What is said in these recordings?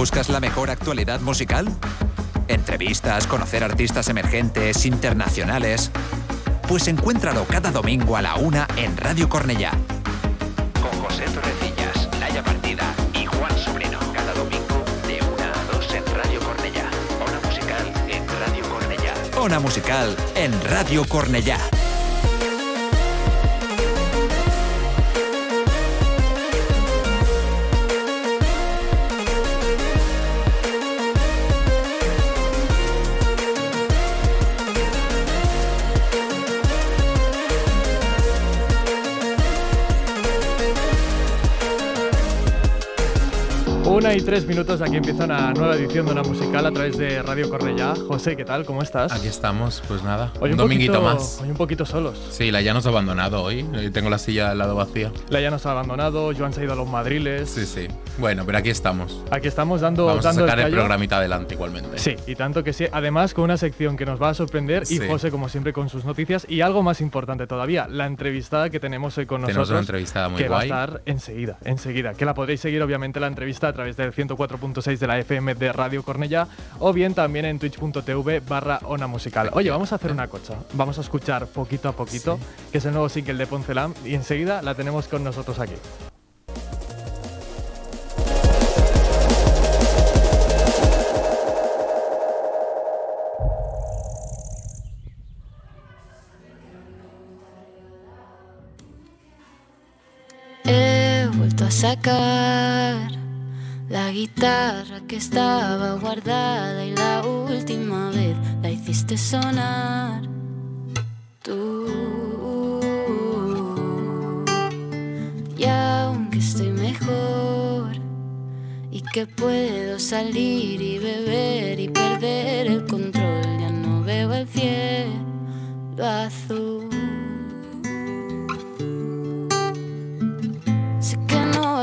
¿Buscas la mejor actualidad musical? ¿Entrevistas, conocer artistas emergentes, internacionales? Pues encuéntralo cada domingo a la una en Radio Cornellá. Con José Torrecillas, Laia Partida y Juan Sobrino. Cada domingo de una a dos en Radio Cornellá. Ona musical en Radio Cornellá. Ona musical en Radio Cornellá. Una y tres minutos, aquí empieza una nueva edición de una musical a través de Radio Cornellá. José, ¿qué tal? ¿Cómo estás? Aquí estamos, pues nada, Hoy un dominguito más. Hoy un poquito solos. Sí, la ya nos ha abandonado hoy. Hoy Tengo la silla al lado vacía. La ya nos ha abandonado, Joan se ha ido a los madriles. Sí, sí. Bueno, pero aquí estamos. Aquí estamos dando, Vamos a sacar el callo. programita adelante igualmente. Sí, y tanto que sí. Además, con una sección que nos va a sorprender y. José, como siempre, con sus noticias. Y algo más importante todavía, la entrevistada que tenemos hoy con Tenemos nosotros. una entrevistada muy que guay. va a estar enseguida, enseguida. Que la podéis seguir, obviamente, la entrevista a través del 104.6 de la FM de Radio Cornella o bien también en twitch.tv barra Ona Musical. Oye, vamos a hacer una cosa. Vamos a escuchar poquito a poquito, que es el nuevo single de Poncelam, y enseguida la tenemos con nosotros aquí. He vuelto a sacar la guitarra que estaba guardada y la última vez la hiciste sonar. Tú. Y aunque estoy mejor y que puedo salir y beber y perder el control, ya no veo el cielo azul.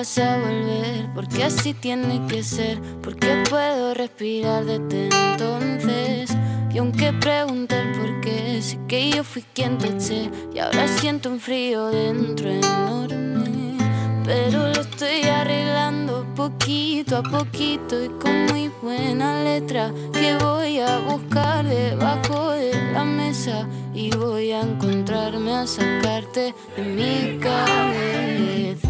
Vas a volver, porque así tiene que ser, porque puedo respirar desde entonces. Y aunque pregunté el por qué, sé que yo fui quien te eché, y ahora siento un frío dentro enorme. Pero lo estoy arreglando poquito a poquito y con muy buena letra que voy a buscar debajo de la mesa y voy a encontrarme a sacarte de mi cabeza.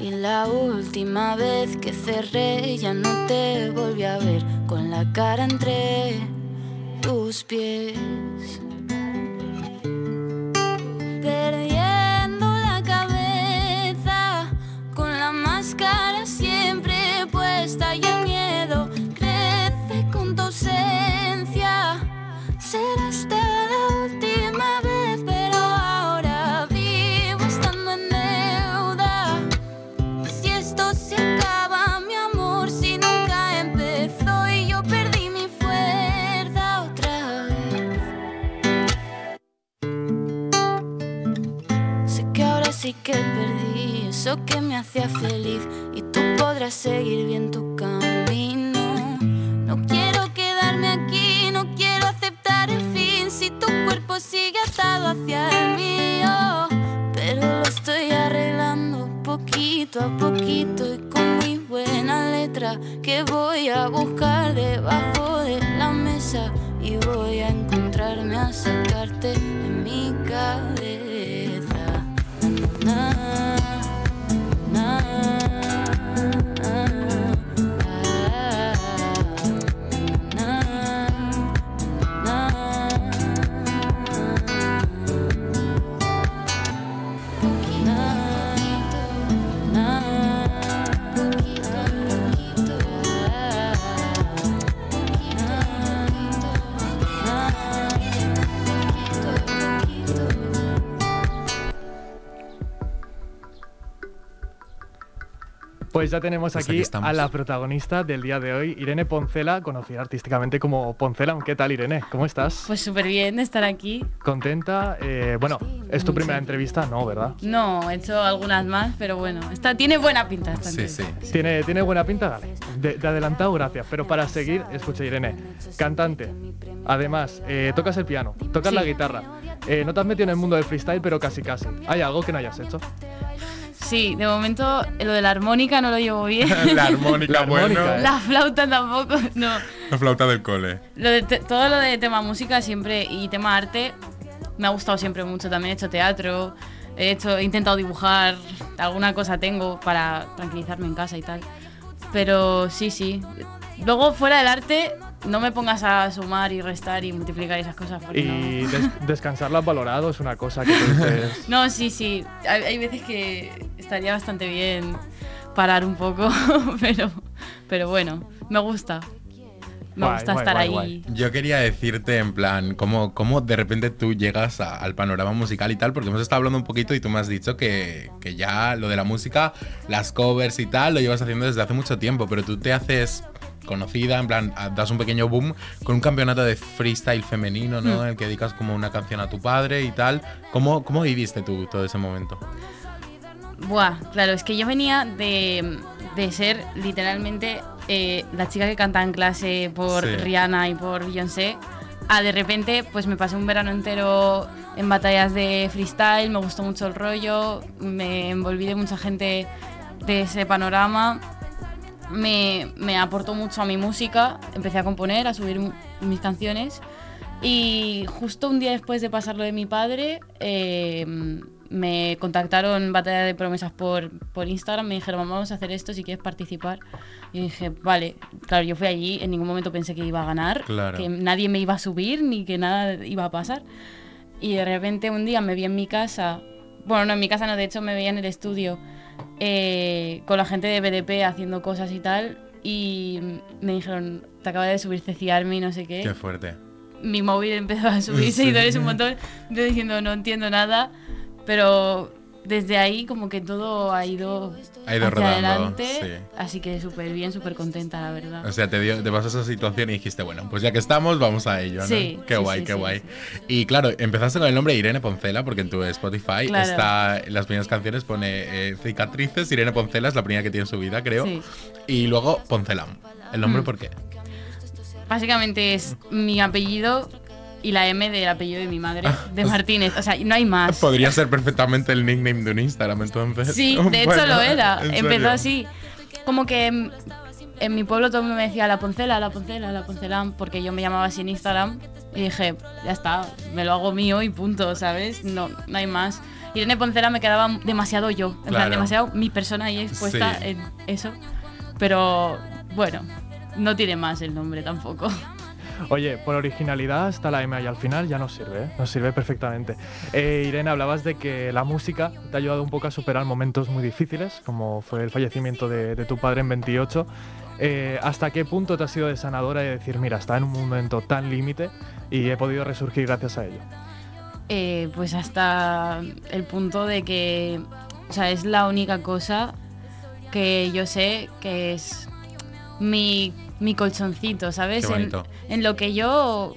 Y la última vez que cerré ya no te volví a ver con la cara entre tus pies. Sí que perdí eso que me hacía feliz y tú podrás seguir bien tu camino. No quiero quedarme aquí, no quiero aceptar el fin si tu cuerpo sigue atado hacia el mío. Pero lo estoy arreglando poquito a poquito y con muy buena letra que voy a buscar debajo de la mesa y voy a encontrarme a sacarte de mi cabeza. Na, Pues ya tenemos Pues aquí a la protagonista del día de hoy, Irene Poncela, conocida artísticamente como Poncela. ¿Qué tal, Irene? ¿Cómo estás? Pues súper bien estar aquí. ¿Contenta? Eh, bueno, ¿es tu primera entrevista? No, ¿verdad? No, he hecho algunas más, pero bueno, está, tiene buena pinta esta Sí, entrevista. sí. ¿Tiene, ¿Tiene buena pinta? Dale. De, de adelantado, gracias. Pero para seguir, escucha, Irene, cantante. Además, eh, tocas el piano, tocas Sí. la guitarra. Eh, no te has metido en el mundo del freestyle, pero casi casi. ¿Hay algo que no hayas hecho? Sí, de momento lo de la armónica no lo llevo bien. La armónica, La armónica, bueno. ¿eh? la flauta tampoco, no. La flauta del cole. Lo de te- todo lo de tema música siempre y tema arte me ha gustado siempre mucho. También he hecho teatro, he, hecho, he intentado dibujar, alguna cosa tengo para tranquilizarme en casa y tal. Pero sí, sí. Luego, fuera del arte, no me pongas a sumar y restar y multiplicar esas cosas. porque Y no. des- descansar lo has valorado es una cosa que tú dices. No, sí, sí. Hay, hay veces que estaría bastante bien parar un poco, pero, pero bueno, me gusta. Me Guay, gusta guay, estar guay, ahí. guay. Yo quería decirte en plan, cómo, cómo de repente tú llegas a- al panorama musical y tal, porque hemos estado hablando un poquito y tú me has dicho que, que ya lo de la música, las covers y tal, lo llevas haciendo desde hace mucho tiempo, pero tú te haces conocida, en plan, das un pequeño boom con un campeonato de freestyle femenino, ¿no? En el que dedicas como una canción a tu padre y tal. ¿Cómo, cómo viviste tú todo ese momento? Buah, claro, es que yo venía de, de ser literalmente eh, la chica que canta en clase por Sí. Rihanna y por Beyoncé. A de repente, pues me pasé un verano entero en batallas de freestyle, me gustó mucho el rollo, me envolví de mucha gente de ese panorama, me, me aportó mucho a mi música, empecé a componer, a subir mis canciones y justo un día después de pasarlo de mi padre, eh, me contactaron Batalla de Promesas por, por Instagram, me dijeron, vamos a hacer esto si quieres participar. Y dije, vale, claro, yo fui allí, en ningún momento pensé que iba a ganar, Claro. que nadie me iba a subir ni que nada iba a pasar. Y de repente un día me vi en mi casa, bueno, no en mi casa, no, de hecho me veía en el estudio eh, con la gente de BDP haciendo cosas y tal. Y me dijeron, te acaba de subir Ceci Army, no sé qué Qué fuerte. mi móvil empezó a subir seguidores un montón. Yo diciendo, no entiendo nada, pero desde ahí como que todo ha ido, Ha ido hacia rodando, adelante. sí. Así que súper bien, súper contenta, la verdad. O sea, te, dio, te pasó esa situación y dijiste, bueno, pues ya que estamos, vamos a ello, ¿no? Sí, Qué sí, guay, sí, qué guay. Y claro, empezaste con el nombre Irene Poncela, porque en tu Spotify Claro. está, en las primeras canciones pone eh, cicatrices, Irene Poncela es la primera que tiene en su vida, creo. Y luego Poncelam. ¿El nombre Mm. por qué? Básicamente es mi apellido y la M del apellido de mi madre, Ah, de Martínez. O sea, no hay más. Podría ser perfectamente el nickname de un Instagram, entonces. Sí, de hecho Bueno, lo era. ¿en Empezó así. Como que en, en mi pueblo todo el mundo me decía la poncela, la poncela, la poncelán, porque yo me llamaba así en Instagram. Y dije, ya está, me lo hago mío y punto, ¿sabes? No, no hay más. Irene Poncela me quedaba demasiado yo, en Claro. plan, demasiado mi persona ahí expuesta Sí. en eso. Pero bueno, no tiene más el nombre tampoco. Oye, por originalidad está la M ahí al final, ya nos sirve, ¿eh? nos sirve perfectamente. Eh, Irene, hablabas de que la música te ha ayudado un poco a superar momentos muy difíciles, como fue el fallecimiento de, de tu padre en 28. Eh, ¿Hasta qué punto te ha sido desanadora de decir, mira, está en un momento tan límite y he podido resurgir gracias a ello? Eh, pues hasta el punto de que, o sea, es la única cosa que yo sé que es mi, mi colchoncito, ¿sabes? Qué En, lo que yo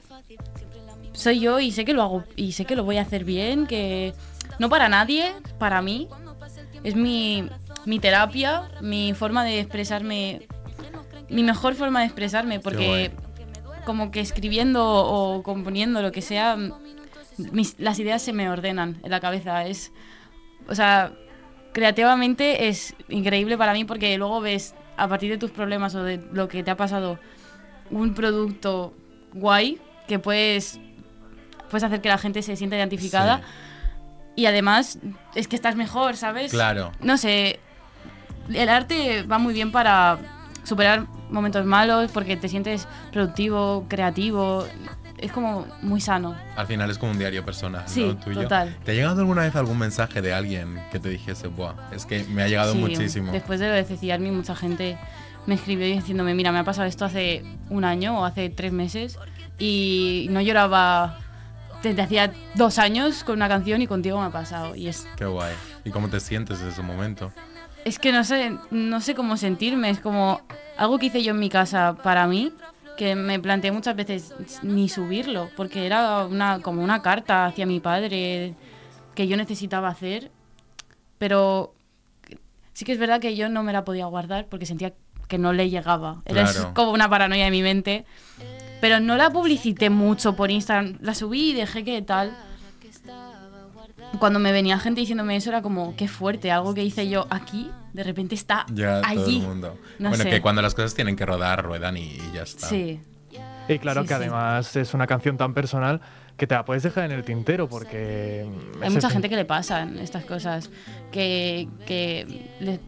soy yo y sé que lo hago y sé que lo voy a hacer bien, que no para nadie, para mí. Es mi, mi terapia, mi forma de expresarme, mi mejor forma de expresarme, porque como que escribiendo o componiendo lo que sea, mis- las ideas se me ordenan en la cabeza. Es, o sea, creativamente es increíble para mí porque luego ves a partir de tus problemas o de lo que te ha pasado un producto guay que puedes, puedes hacer que la gente se sienta identificada y además es que estás mejor, ¿sabes? Claro. No sé, el arte va muy bien para superar momentos malos porque te sientes productivo, creativo. Es como muy sano. Al final es como un diario personal, Sí, ¿no? Tuyo. total. ¿Te ha llegado alguna vez algún mensaje de alguien que te dijese, Buah, es que me ha llegado Sí, muchísimo? Después de lo de Ceci Army, mucha gente me escribió diciéndome, mira, me ha pasado esto hace un año o hace tres meses y no lloraba desde hacía dos años con una canción y contigo me ha pasado. Y es, Qué guay. ¿Y cómo te sientes en ese momento? Es que no sé, no sé cómo sentirme. Es como algo que hice yo en mi casa para mí, que me planteé muchas veces ni subirlo, porque era una, como una carta hacia mi padre que yo necesitaba hacer. Pero sí que es verdad que yo no me la podía guardar porque sentía que no le llegaba. Era Claro. como una paranoia de mi mente. Pero no la publicité mucho por Instagram. La subí y dejé que tal. Cuando me venía gente diciéndome eso era como, qué fuerte, algo que hice yo aquí, de repente está Ya todo allí. el mundo. No bueno, sé. que cuando las cosas tienen que rodar, ruedan y, y ya está. Sí. Y claro Sí, que sí. además es una canción tan personal que te la puedes dejar en el tintero porque... Hay mucha gente que le pasan estas cosas, que, que le-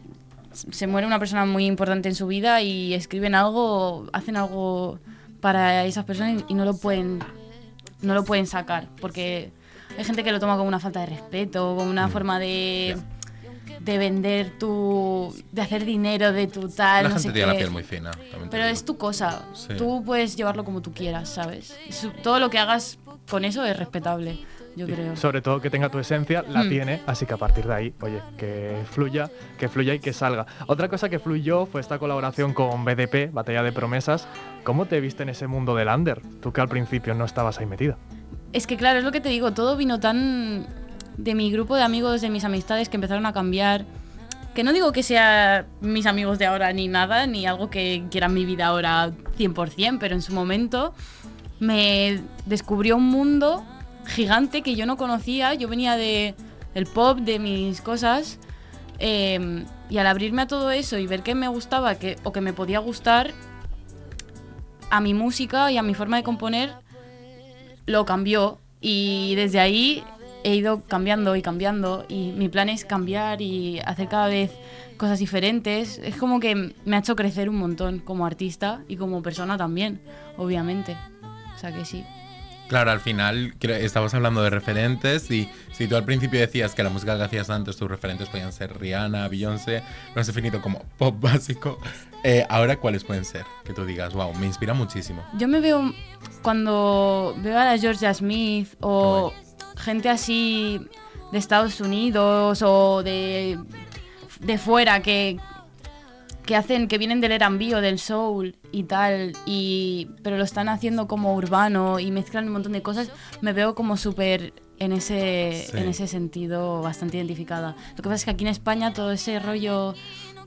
se muere una persona muy importante en su vida y escriben algo, hacen algo para esas personas y no lo pueden, no lo pueden sacar, porque hay gente que lo toma como una falta de respeto, como una forma de, de vender tu, de hacer dinero de tu tal, La no gente sé tiene la qué. piel muy fina. Pero es tu cosa. Sí. Tú puedes llevarlo como tú quieras, ¿sabes? Todo lo que hagas con eso es respetable, yo creo. Sobre todo que tenga tu esencia, la Mm. tiene, así que a partir de ahí, oye, que fluya, que fluya y que salga. Otra cosa que fluyó fue esta colaboración con BDP, Batalla de Promesas. ¿Cómo te viste en ese mundo del under? Tú que al principio no estabas ahí metida. Es que claro, es lo que te digo, todo vino tan de mi grupo de amigos, de mis amistades que empezaron a cambiar. Que no digo que sea mis amigos de ahora ni nada, ni algo que quieran mi vida ahora 100%, pero en su momento me descubrió un mundo gigante que yo no conocía. Yo venía de el pop, de mis cosas. eh, y al abrirme a todo eso y ver que me gustaba que, o que me podía gustar, a mi música y a mi forma de componer, lo cambió y desde ahí he ido cambiando y cambiando y mi plan es cambiar y hacer cada vez cosas diferentes. Es como que me ha hecho crecer un montón como artista y como persona también, obviamente. O sea que sí. Claro, al final estabas hablando de referentes y si tú al principio decías que la música que hacías antes, tus referentes podían ser Rihanna, Beyoncé, lo has definido como pop básico, eh, ahora cuáles pueden ser? Que tú digas, wow, me inspira muchísimo. Yo me veo cuando veo a la Georgia Smith o gente así de Estados Unidos o de, de fuera que, que hacen que vienen del R&B o del soul y tal y pero lo están haciendo como urbano y mezclan un montón de cosas me veo como súper en ese Sí. en ese sentido bastante identificada lo que pasa es que aquí en España todo ese rollo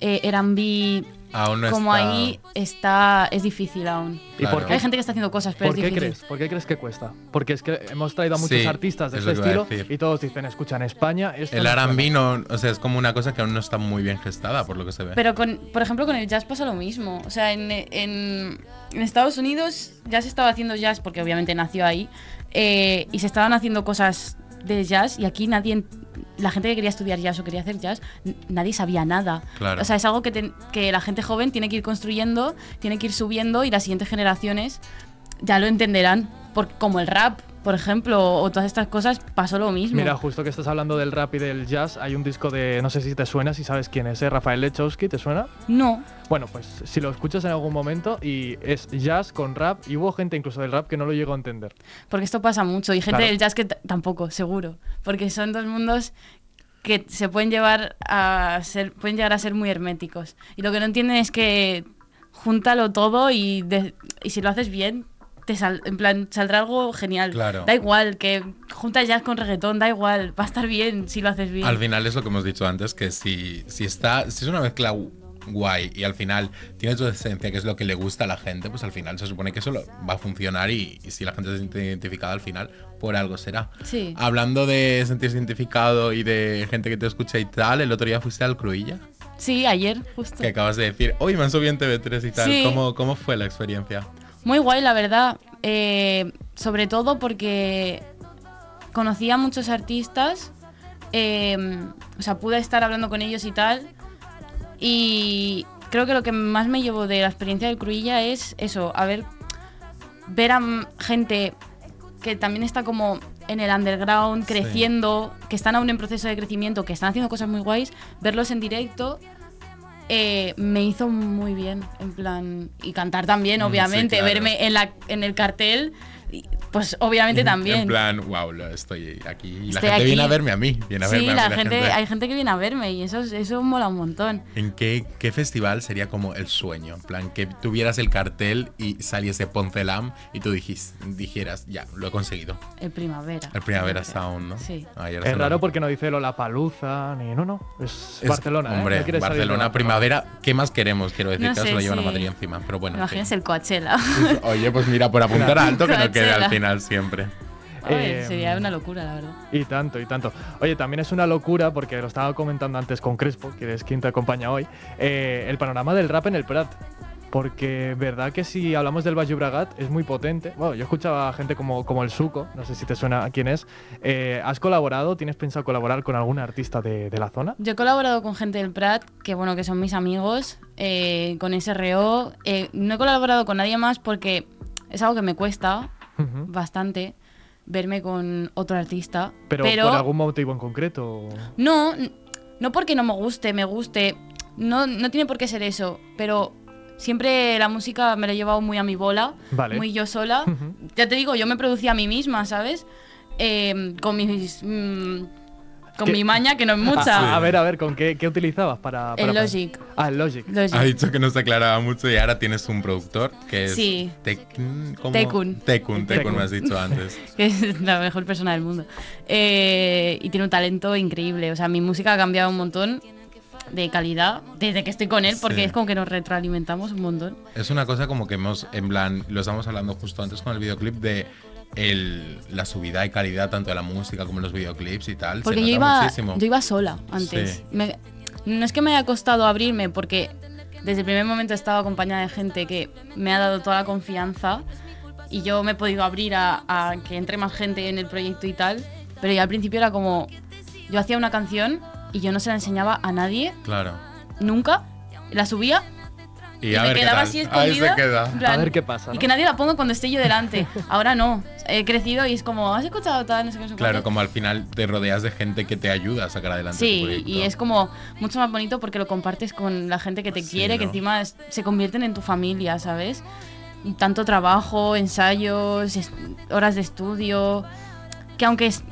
eh, R&B Aún no como está- ahí está es difícil aún ¿Y Claro. por qué, hay gente que está haciendo cosas pero ¿por es qué difícil crees? ¿Por qué crees que cuesta? Porque es que hemos traído a muchos Sí, artistas de es este estilo y todos dicen, escucha, en España esto El no suena". R&B no, o sea, es como una cosa que aún no está muy bien gestada, por lo que se ve. Pero, con, por ejemplo, con el jazz pasa lo mismo. O sea, en, en- en Estados Unidos ya se estaba haciendo jazz, porque obviamente nació ahí, eh, y se estaban haciendo cosas de jazz, y aquí nadie, la gente que quería estudiar jazz o quería hacer jazz, nadie sabía nada. Claro. O sea, es algo que, que la gente joven tiene que ir construyendo, tiene que ir subiendo, y las siguientes generaciones ya lo entenderán. Por, como el rap, por ejemplo, o todas estas cosas, pasó lo mismo. Mira, justo que estás hablando del rap y del jazz, hay un disco de, no sé si te suena, si sabes quién es, ¿eh? Rafael Lechowski, ¿te suena? no. Bueno, pues si lo escuchas en algún momento y es jazz con rap, y hubo gente incluso del rap que no lo llegó a entender. Porque esto pasa mucho. Y gente Claro. del jazz que tampoco, seguro. Porque son dos mundos que se pueden llevar a ser, pueden llegar a ser muy herméticos. Y lo que no entienden es que júntalo todo y, de- y si lo haces bien, te sal- en plan, saldrá algo genial. Claro. Da igual, que juntas jazz con reggaetón, da igual, va a estar bien si lo haces bien. Al final es lo que hemos dicho antes, que si, si está, si es una mezcla gu- guay y al final tiene su esencia, que es lo que le gusta a la gente, pues al final se supone que eso lo- va a funcionar y, y si la gente se siente identificada al final, por algo será. Sí. Hablando de sentirse identificado y de gente que te escucha y tal, el otro día fuiste al Cruilla, Sí, ayer, justo. que acabas de decir, hoy me han subido en TV3 y tal. Sí. ¿Cómo, ¿Cómo fue la experiencia? Muy guay, la verdad. Eh, sobre todo porque conocí a muchos artistas. eh, o sea, pude estar hablando con ellos y tal. Y creo que lo que más me llevo de la experiencia del Cruilla es eso, a ver, ver a gente que también está como en el underground, Sí. creciendo, que están aún en proceso de crecimiento, que están haciendo cosas muy guays, verlos en directo eh, me hizo muy bien, en plan, y cantar también, Mm, sí, obviamente, claro. verme en, la, en el cartel, Pues obviamente también. En plan, wow, estoy aquí. Y la Estoy gente viene a verme a mí. Viene a sí, verme a la mí, gente, hay gente que viene a verme y eso, eso mola un montón. ¿En qué, qué festival sería como el sueño? En plan, que tuvieras el cartel y saliese Poncelam y tú dijis- dijeras, ya, lo he conseguido. El primavera. El Primavera creo. Sound, ¿no? Sí. Es raro porque no dice Lollapalooza ni. No, no. Es, Es- Barcelona. ¿eh? Hombre, No Barcelona, primavera, ¿qué más queremos? Quiero decir, No que se lo llevan a sí. Madrid encima. Pero bueno. en Imaginas fin. el Coachella. Oye, pues mira, por apuntar alto que no quede al Coachella. Final siempre. A ver, Eh, sería una locura, la verdad. Y tanto, y tanto. Oye, también es una locura, porque lo estaba comentando antes con Crespo, que es quien te acompaña hoy, eh, el panorama del rap en el Prat. Porque verdad que si hablamos del Baix Llobregat es muy potente. Bueno, yo escuchaba a gente como, como el Suco, no sé si te suena quién es. Eh, ¿Has colaborado, tienes pensado colaborar con algún artista de, de la zona? Yo he colaborado con gente del Prat, que bueno, que son mis amigos, eh, con SRO. Eh, no he colaborado con nadie más porque es algo que me cuesta Bastante verme con otro artista. Pero, por algún motivo en concreto. No, no porque no me guste, me guste. No, no tiene por qué ser eso. Pero siempre la música me la he llevado muy a mi bola, Vale. muy yo sola. Ya te digo, yo me producía a mí misma, ¿sabes? Eh, con mis. mm, con ¿Qué? mi maña, que no es mucha. A, a ver, a ver, ¿con qué, qué utilizabas para, para El Logic. Ah, el Logic. Logic. Ha dicho que no se aclaraba mucho y ahora tienes un productor que es. Sí. Tekun. Tekun, Tekun, Tekun. me has dicho antes. que es la mejor persona del mundo. Eh, y tiene un talento increíble. O sea, mi música ha cambiado un montón de calidad desde que estoy con él, porque Sí. es como que nos retroalimentamos un montón. Es una cosa como que hemos, en plan, lo estamos hablando justo antes con el videoclip de el- la subida de calidad tanto de la música como en los videoclips y tal. Porque se yo iba, muchísimo. yo iba sola antes. Sí. Me- no es que me haya costado abrirme, porque desde el primer momento he estado acompañada de gente que me ha dado toda la confianza y yo me he podido abrir a, a que entre más gente en el proyecto y tal. Pero ya al principio era como, yo hacía una canción y yo no se la enseñaba a nadie Claro. nunca, la subía Y, a me ver qué quedaba tal. así Ahí escondida. se queda. plan, A ver qué pasa, Y que nadie la ponga cuando esté yo delante. Ahora no. He crecido y es como, ¿has escuchado tal? No sé qué, no sé Claro, cuánto". como al final te rodeas de gente que te ayuda a sacar adelante Sí, proyecto. y es como mucho más bonito porque lo compartes con la gente que te Sí, quiere, que encima es- se convierten en tu familia, ¿sabes? Y tanto trabajo, ensayos, horas de estudio, que aunque es-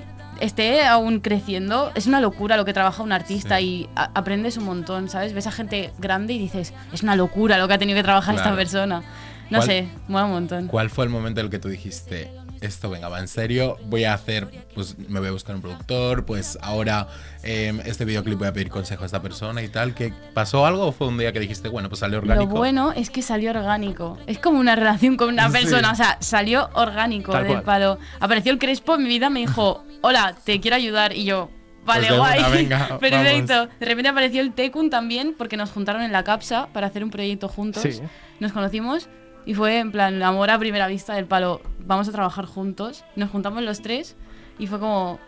esté aún creciendo, es una locura lo que trabaja un artista Sí. y aprendes un montón, ¿sabes? Ves a gente grande y dices, es una locura lo que ha tenido que trabajar esta persona. No ¿Cuál- sé, mola un montón. ¿Cuál fue el momento en el que tú dijiste, esto venga, va en serio, voy a hacer, pues me voy a buscar un productor, pues ahora eh, este videoclip voy a pedir consejo a esta persona y tal? ¿Qué pasó algo o fue un día que dijiste, bueno, pues salió Lo orgánico? bueno es que salió orgánico. Es como una relación con una Sí. persona. O sea, salió orgánico Tal del cual. palo. Apareció el Crespo en mi vida, me dijo, hola, te quiero ayudar. Y yo, vale, Pues guay. una, venga, Perfecto. De repente apareció el Tekun también, porque nos juntaron en la CAPSA para hacer un proyecto juntos. Sí. Nos conocimos y fue en plan amor a primera vista del palo. Vamos a trabajar juntos. Nos juntamos los tres y fue como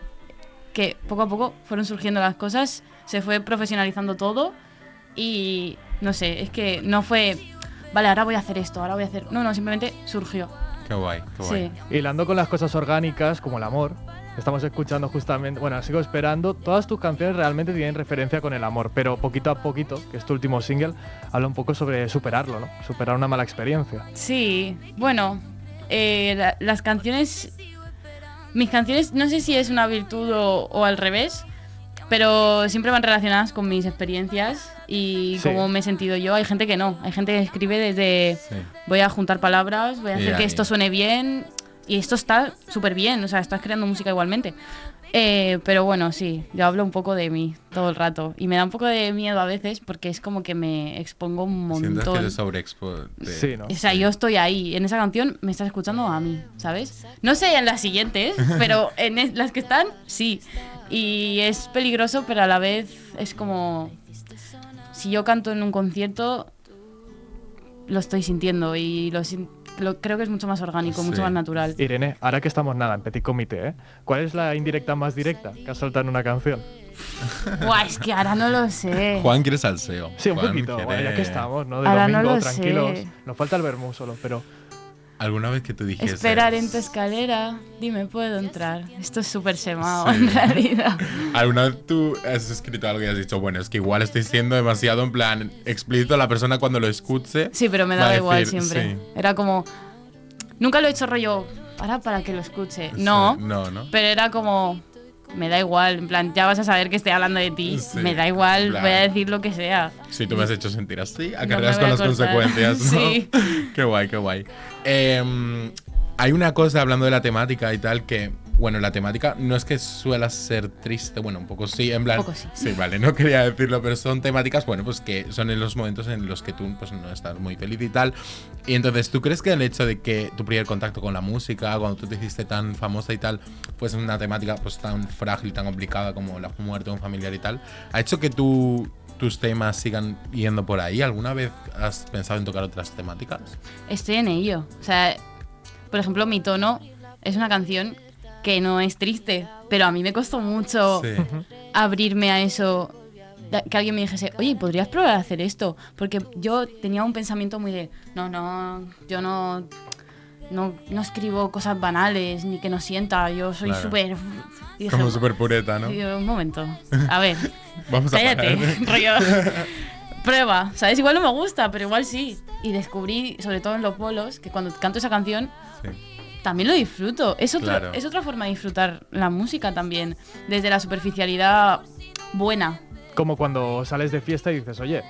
que poco a poco fueron surgiendo las cosas, se fue profesionalizando todo y no sé, es que no fue, vale, ahora voy a hacer esto, ahora voy a hacer... No, no, simplemente surgió. Qué guay, qué guay. Sí. Hilando con las cosas orgánicas, como el amor, estamos escuchando justamente, bueno, sigo esperando, todas tus canciones realmente tienen referencia con el amor, pero poquito a poquito, que es tu último single, habla un poco sobre superarlo, ¿no? Superar una mala experiencia. Sí, bueno, eh, la- las canciones... Mis canciones, no sé si es una virtud o, o al revés, pero siempre van relacionadas con mis experiencias y Sí. cómo me he sentido yo. Hay gente que no, hay gente que escribe desde Sí. voy a juntar palabras, voy a Y hacer que ahí. esto suene bien y esto está súper bien, o sea, estás creando música igualmente. Eh, pero bueno, sí, yo hablo un poco de mí todo el rato y me da un poco de miedo a veces porque es como que me expongo un que montón. te sobreexpo... te- Sí, ¿no? O sea, yo estoy ahí. En esa canción me estás escuchando a mí, ¿sabes? No sé en las siguientes, pero en las que están, sí. Y es peligroso, pero a la vez es como. Si yo canto en un concierto, lo estoy sintiendo y lo, sin- lo- creo que es mucho más orgánico, Sí. mucho más natural. Irene, ahora que estamos nada en Petit Comité, ¿eh? ¿cuál es la indirecta más directa que has soltado en una canción? Buah, es que ahora no lo sé. Juan quiere salseo. Sí, un Juan poquito, quiere- bueno, ya que estamos, ¿no? De Ahora no domingo, lo tranquilos. sé. Nos falta el vermú solo, pero ¿Alguna vez que tú dijiste... Esperar en tu escalera, dime, ¿puedo entrar? Esto es súper semado Sí. en realidad. ¿Alguna vez tú has escrito algo y has dicho, bueno, es que igual estoy siendo demasiado en plan explícito a la persona cuando lo escuche? Sí, pero me daba igual decir, siempre. sí. Era como. Nunca lo he hecho rollo. ahora para que lo escuche. Sí, No, No, no. pero era como, me da igual, en plan, ya vas a saber que estoy hablando de ti, Sí, me da igual, voy a decir lo que sea. Si tú me has hecho sentir así, acarreas con las cortar. consecuencias, ¿no? Sí. qué guay, qué guay. Em, hay una cosa hablando de la temática y tal que, bueno, la temática no es que suela ser triste, bueno, un poco sí, en plan. Un poco sí. vale, no quería decirlo, pero son temáticas, bueno, pues que son en los momentos en los que tú pues no estás muy feliz y tal. Y entonces, ¿tú crees que el hecho de que tu primer contacto con la música, cuando tú te hiciste tan famosa y tal, fuese una temática pues tan frágil, tan complicada como la muerte de un familiar y tal, ha hecho que tú tus temas sigan yendo por ahí? ¿Alguna vez has pensado en tocar otras temáticas? Estoy en ello. O sea, por ejemplo, mi tono es una canción que no es triste, pero a mí me costó mucho Sí. abrirme a eso. Que alguien me dijese, oye, ¿podrías probar a hacer esto? Porque yo tenía un pensamiento muy de, no, no, yo no, no, no escribo cosas banales ni que no sienta, yo soy Claro. súper... Como súper pureta, ¿no? yo, un momento, a ver, Vamos a cállate, parar. rollo. Prueba, ¿sabes? Igual no me gusta, pero igual sí. Y descubrí, sobre todo en los bolos, que cuando canto esa canción Sí. También lo disfruto. Es, otro- Claro. es otra forma de disfrutar la música también, desde la superficialidad buena. Como cuando sales de fiesta y dices, oye,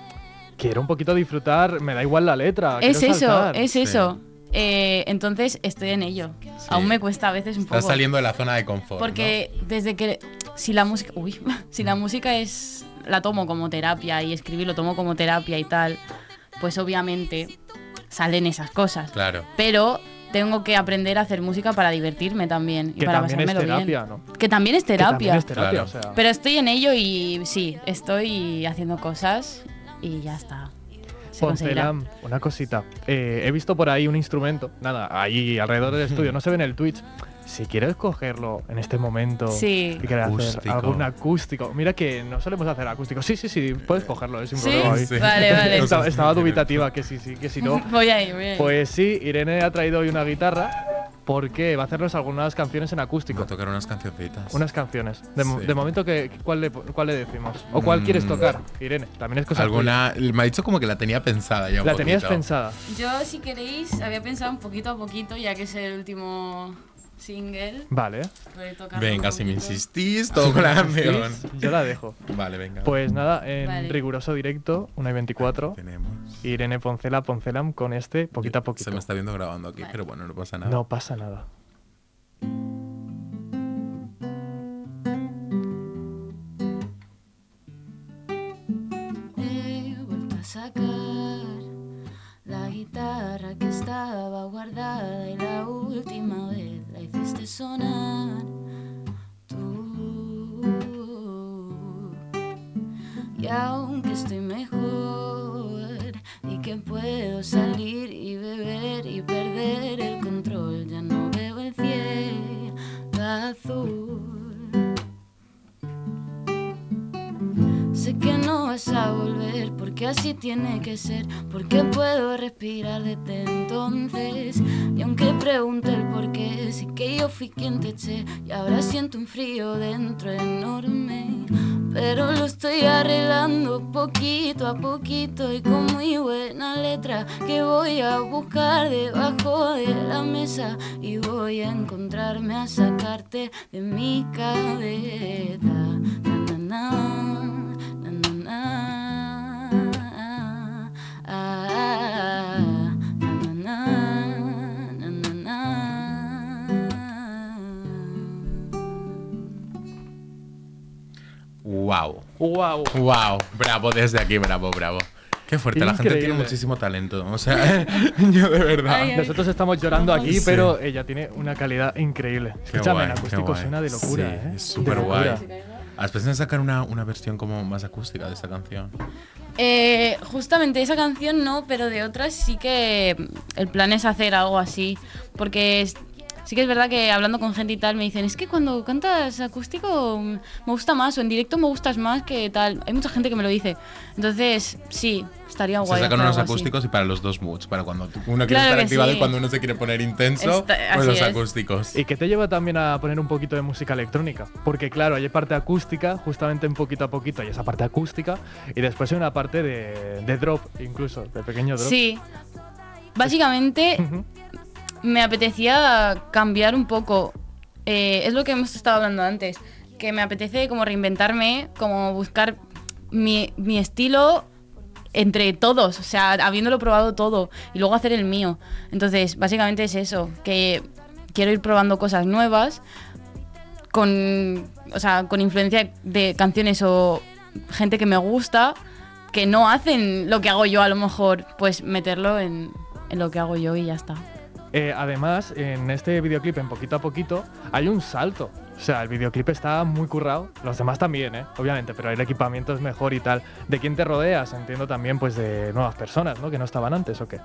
quiero un poquito disfrutar, me da igual la letra. Es eso, saltar". es eso. Eh, entonces estoy en ello. Aún me cuesta a veces un poco. Estás saliendo de la zona de confort. Porque desde que si la música, uy, si la música es la tomo como terapia y escribir lo tomo como terapia y tal, pues obviamente salen esas cosas. Claro. Pero tengo que aprender a hacer música para divertirme también y Que para también es pasármelo terapia, bien. ¿no? Que también es Que terapia. también es terapia, Claro. o sea. Pero estoy en ello y sí, estoy haciendo cosas y ya está. Poncelam, una cosita. Eh, he visto por ahí un instrumento, nada, ahí alrededor del estudio, no se ve en el Twitch. Si quieres cogerlo en este momento Sí. y quieres hacer algún acústico, mira que no solemos hacer acústico. Sí, sí, sí, puedes cogerlo, es sin ¿Sí? problema. ahí. Sí. Vale, vale. Estaba, dubitativa que sí, sí, que si no. Voy a ir, voy a ir. Pues sí, Irene ha traído hoy una guitarra porque va a hacernos algunas canciones en acústico. a tocar unas cancioncitas. Unas canciones. De, mo- Sí. de momento, que, ¿cuál, le, ¿cuál le decimos? ¿O cuál Mm. quieres tocar, Irene? También es cosa Alguna. Me ha dicho como que la tenía pensada ya. un La tenías poquito. pensada. Yo, si queréis, había pensado un poquito a poquito, ya que es el último single. Vale. Venga, si me insistís, toco la canción. Yo la dejo. Vale, venga. Pues nada, en Vale. riguroso directo, 1 y 24, tenemos. Irene Poncela Poncelam con este poquito a poquito. Se me está viendo grabando aquí, Vale. pero bueno, no pasa nada. No pasa nada. He vuelto a sacar la guitarra que estaba guardada y la última vez sonar tú. Y aunque estoy mejor y que puedo salir y beber y perder el control, ya no veo el cielo azul. Sé que no vas a volver porque así tiene que ser, porque puedo respirar desde entonces. Y aunque pregunte el por qué, sí que yo fui quien te eché y ahora siento un frío dentro enorme. Pero lo estoy arreglando poquito a poquito y con muy buena letra que voy a buscar debajo de la mesa y voy a encontrarme a sacarte de mi cabeza. Wow. ¡Wow! Wow. Bravo, desde aquí, bravo, bravo. Qué fuerte, la gente tiene muchísimo talento. O sea, yo de verdad. Ay, ay. Nosotros estamos llorando aquí, Sí. pero ella tiene una calidad increíble. Qué Escúchame, guay, en acústico suena de locura, Sí, ¿eh? Es súper guay. locura. ¿Has pensado en sacar una, una versión como más acústica de esta canción? Eh, justamente esa canción no, pero de otras sí que el plan es hacer algo así. Porque sí que es verdad que hablando con gente y tal me dicen, es que cuando cantas acústico mm, me gusta más o en directo me gustas más que tal. Hay mucha gente que me lo dice. Entonces, sí, estaría Se guay. sacan hacer unos algo así. acústicos y para los dos moods. Para cuando uno quiere Claro estar que activado sí. y cuando uno se quiere poner intenso, Esta- pues los es. acústicos. ¿Y qué te lleva también a poner un poquito de música electrónica? Porque claro, hay parte acústica, justamente en poquito a poquito hay esa parte acústica, y después hay una parte de, de drop, incluso, de pequeño drop. Sí. Básicamente. Me apetecía cambiar un poco. Eh, es lo que hemos estado hablando antes. Que me apetece como reinventarme, como buscar mi, mi estilo entre todos, o sea, habiéndolo probado todo y luego hacer el mío. Entonces, básicamente es eso, que quiero ir probando cosas nuevas con, o sea, con influencia de canciones o gente que me gusta que no hacen lo que hago yo a lo mejor, pues meterlo en, en lo que hago yo y ya está. Eh, además, en este videoclip, en poquito a poquito, hay un salto. O sea, el videoclip está muy currado. Los demás también, ¿eh? Obviamente, pero el equipamiento es mejor y tal. ¿De quién te rodeas? Entiendo también, pues, de nuevas personas, ¿no? Que no estaban antes, ¿o qué?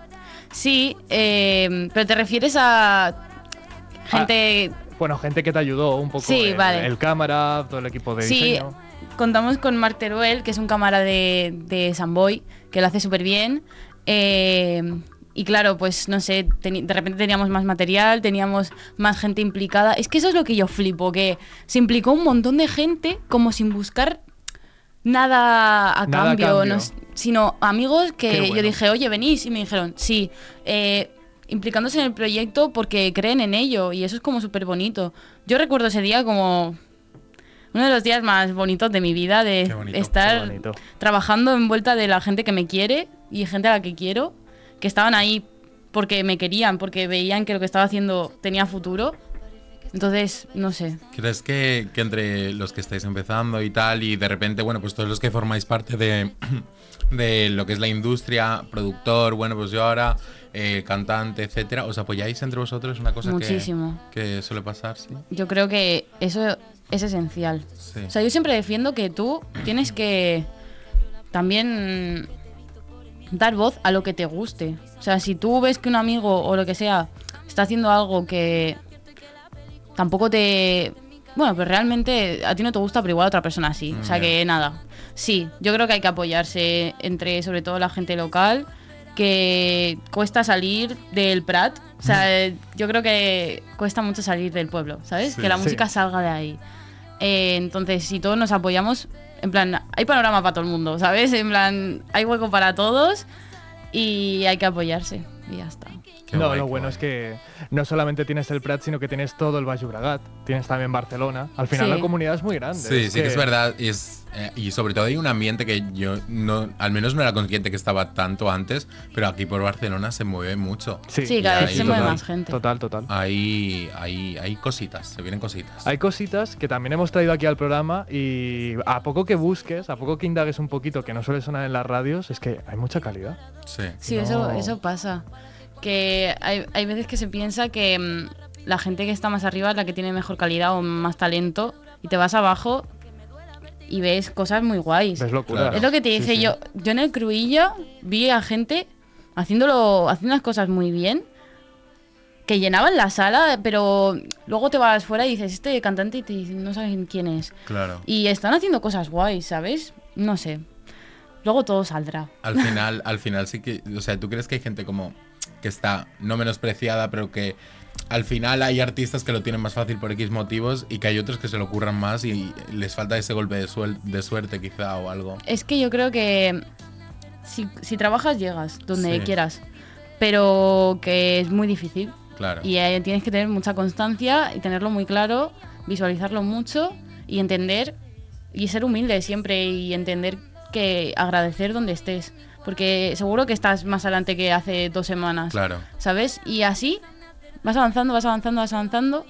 Sí, eh, pero te refieres a gente... Bueno, gente que te ayudó un poco. Sí, el, vale. el cámara, todo el equipo de Sí, diseño. contamos con Marc Teruel, que es un cámara de, de Samboy, que lo hace súper bien. Eh, y claro, pues no sé, de repente teníamos más material, teníamos más gente implicada. Es que eso es lo que yo flipo, que se implicó un montón de gente como sin buscar nada a Nada cambio, cambio. no s- sino amigos que yo dije, oye, venís, y me dijeron, sí, eh, implicándose en el proyecto porque creen en ello, y eso es como súper bonito. Yo recuerdo ese día como uno de los días más bonitos de mi vida, de bonito, estar trabajando en vuelta de la gente que me quiere y gente a la que quiero, que estaban ahí porque me querían, porque veían que lo que estaba haciendo tenía futuro. Entonces, no sé. ¿Crees que, que entre los que estáis empezando y tal, y de repente, bueno, pues todos los que formáis parte de, de lo que es la industria, productor, bueno, pues yo ahora, eh, cantante, etcétera, ¿os apoyáis entre vosotros? Es una cosa que- Muchísimo. Que, suele pasar, sí. Yo creo que eso es esencial. Sí. O sea, yo siempre defiendo que tú tienes que también dar voz a lo que te guste. O sea, si tú ves que un amigo o lo que sea está haciendo algo que tampoco te... Bueno, pero realmente a ti no te gusta, pero igual a otra persona sí. O sea Ya. que nada. Sí, yo creo que hay que apoyarse entre sobre todo la gente local, que cuesta salir del Prat. O sea, yo creo que cuesta mucho salir del pueblo, ¿sabes? Sí. que la Sí. música salga de ahí. Eh, entonces, si todos nos apoyamos, en plan, hay panorama para todo el mundo, ¿sabes? En plan, hay hueco para todos y hay que apoyarse. Y ya está. Qué no, guay, lo bueno guay. es que no solamente tienes el Prat, sino que tienes todo el Baix Llobregat, tienes también Barcelona. Al final Sí. la comunidad es muy grande. Sí, sí que es verdad. Y, es, eh, y sobre todo hay un ambiente que yo no, al menos no era consciente que estaba tanto antes, pero aquí por Barcelona se mueve mucho. Sí, Sí, cada vez se mueve total. más gente. Total, total. Hay, hay, hay cositas, se vienen cositas. Hay cositas que también hemos traído aquí al programa y a poco que busques, a poco que indagues un poquito, que no suele sonar en las radios, es que hay mucha calidad. Sí. Sí, No. eso, eso pasa. Que hay, hay veces que se piensa que mm, la gente que está más arriba es la que tiene mejor calidad o más talento y te vas abajo y ves cosas muy guays. Locura. Claro. Es lo que te dije sí. yo. Yo en el Cruilla vi a gente haciéndolo, haciendo las cosas muy bien, que llenaban la sala, pero luego te vas fuera y dices, este cantante y te dicen, no saben quién es. Claro. Y están haciendo cosas guays, ¿sabes? No sé. Luego todo saldrá. Al final, al final sí que, o sea, ¿tú crees que hay gente como que está no menospreciada, pero que al final hay artistas que lo tienen más fácil por X motivos y que hay otros que se lo ocurran más y les falta ese golpe de, suel- de suerte quizá o algo? Es que yo creo que si, si trabajas llegas donde Sí. quieras, pero que es muy difícil. Claro. Y eh, tienes que tener mucha constancia y tenerlo muy claro, visualizarlo mucho y entender y ser humilde siempre y entender que agradecer donde estés. Porque seguro que estás más adelante que hace dos semanas. Claro. ¿Sabes? Y así vas avanzando, vas avanzando, vas avanzando.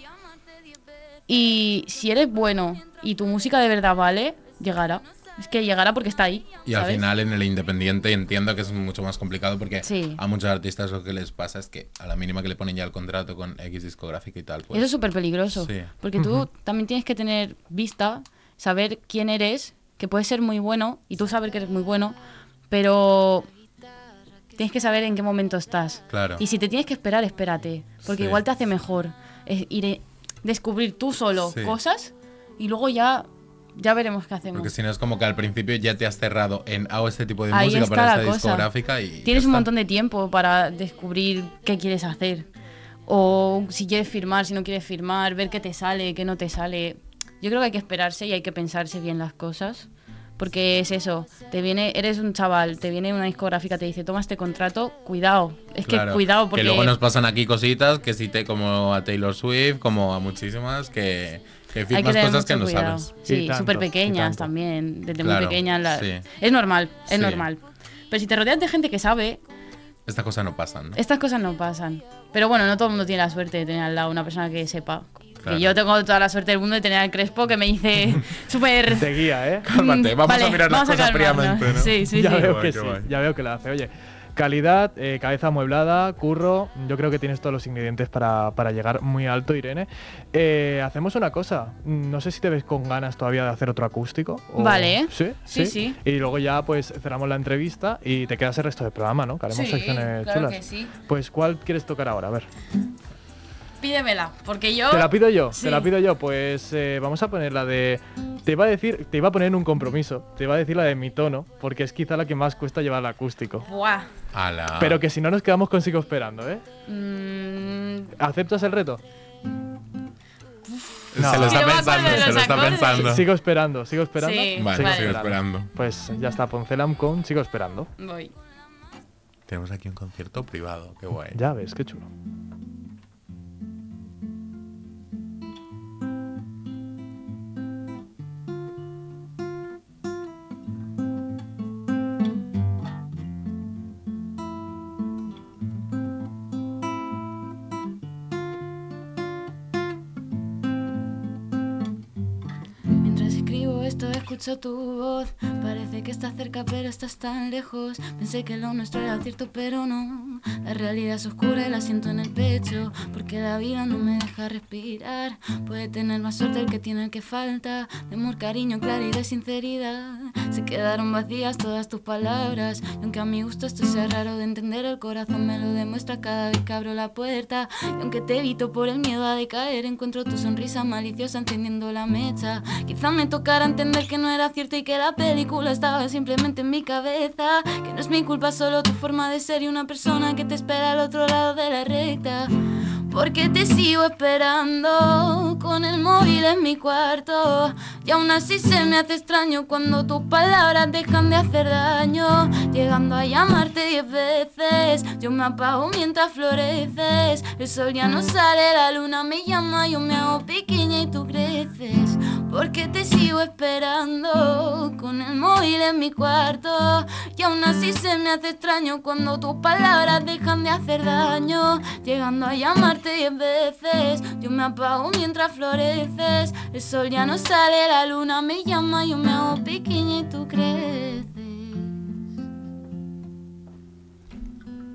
Y si eres bueno y tu música de verdad vale, llegará. Es que llegará porque está ahí. Y al final en el independiente entiendo que es mucho más complicado porque Sí. a muchos artistas lo que les pasa es que a la mínima que le ponen ya el contrato con X discográfica y tal, pues Eso es súper peligroso. Sí. Porque tú también tienes que tener vista, saber quién eres, que puedes ser muy bueno y tú saber que eres muy bueno, pero tienes que saber en qué momento estás. Claro. Y si te tienes que esperar, espérate, porque Sí. igual te hace mejor es ir a descubrir tú solo Sí. cosas y luego ya ya veremos qué hacemos. porque si no es como que al principio ya te has cerrado en hago este tipo de Ahí música para esta cosa. discográfica y Tienes un montón de tiempo para descubrir qué quieres hacer. O si quieres firmar, si no quieres firmar, ver qué te sale, qué no te sale. Yo creo que hay que esperarse y hay que pensarse bien las cosas Porque es eso, te viene, eres un chaval, te viene una discográfica, te dice, toma este contrato, cuidado. Es Claro, que cuidado, porque. Que luego nos pasan aquí cositas que sí te, como a Taylor Swift, como a muchísimas, que, que firmas cosas que no cuidado. sabes. Sí, súper pequeñas también, desde Claro, muy pequeñas. la- sí. Es normal, es Sí. normal. Pero si te rodeas de gente que sabe, Estas cosas no pasan. ¿no? estas cosas no pasan. Pero bueno, no todo el mundo tiene la suerte de tener al lado una persona que sepa. Claro. Que yo tengo toda la suerte del mundo de tener al Crespo que me dice súper... Te guía, ¿eh? Cálmate, Mm, vamos a mirar las vamos a cosas fríamente, ¿no? Sí, sí, ya sí. veo que sí, ya veo que la hace. Oye, calidad, eh, cabeza amueblada, curro, yo creo que tienes todos los ingredientes para, para llegar muy alto, Irene. Eh, hacemos una cosa, no sé si te ves con ganas todavía de hacer otro acústico. o- Vale. ¿Sí? Sí, sí. Y luego ya pues cerramos la entrevista y te quedas el resto del programa, ¿no? Que haremos Sí, secciones claro chulas. que sí. Pues ¿cuál quieres tocar ahora? A ver. Pídemela, porque yo... ¿Te la pido yo? Sí. Te la pido yo. Pues eh, vamos a poner la de. Te iba a decir, te iba a poner en un compromiso. Te iba a decir la de mi tono, porque es quizá la que más cuesta llevar al acústico. Buah. Ala. Pero que si no nos quedamos con sigo esperando, ¿eh? Mm, ¿Aceptas el reto? No. Se lo está pensando, se lo está pensando. Sigo esperando, sigo esperando. Sí, Vale, Vale. sigo esperando. Pues ya está, Poncelam con sigo esperando. voy. Tenemos aquí un concierto privado, qué guay. Ya ves, qué chulo. Escribo esto escucho tu voz. Parece que estás cerca pero estás tan lejos. Pensé que lo nuestro era cierto pero no. La realidad es oscura y la siento en el pecho Porque la vida no me deja respirar. Puede tener más suerte el que tiene el que falta. De amor, cariño, claridad y sinceridad. Se quedaron vacías todas tus palabras. Y aunque a mi gusto esto sea raro de entender El corazón me lo demuestra cada vez que abro la puerta. Y aunque te evito por el miedo a decaer Encuentro tu sonrisa maliciosa encendiendo la mecha. Quizá me tocara entender que no era cierto y que la película estaba simplemente en mi cabeza. Que no es mi culpa, solo tu forma de ser y una persona que te espera al otro lado de la recta porque te sigo esperando con el móvil en mi cuarto. Y aún así se me hace extraño cuando tus palabras dejan de hacer daño. Llegando a llamarte diez veces Yo me apago mientras floreces. El sol ya no sale, la luna me llama Yo me hago pequeña y tú creces. Porque te sigo esperando con el móvil en mi cuarto. Y aún así se me hace extraño cuando tus palabras dejan de hacer daño. Llegando a llamarte diez veces. Yo me apago mientras floreces. El sol ya no sale, la luna me llama Yo me hago pequeña y tú creces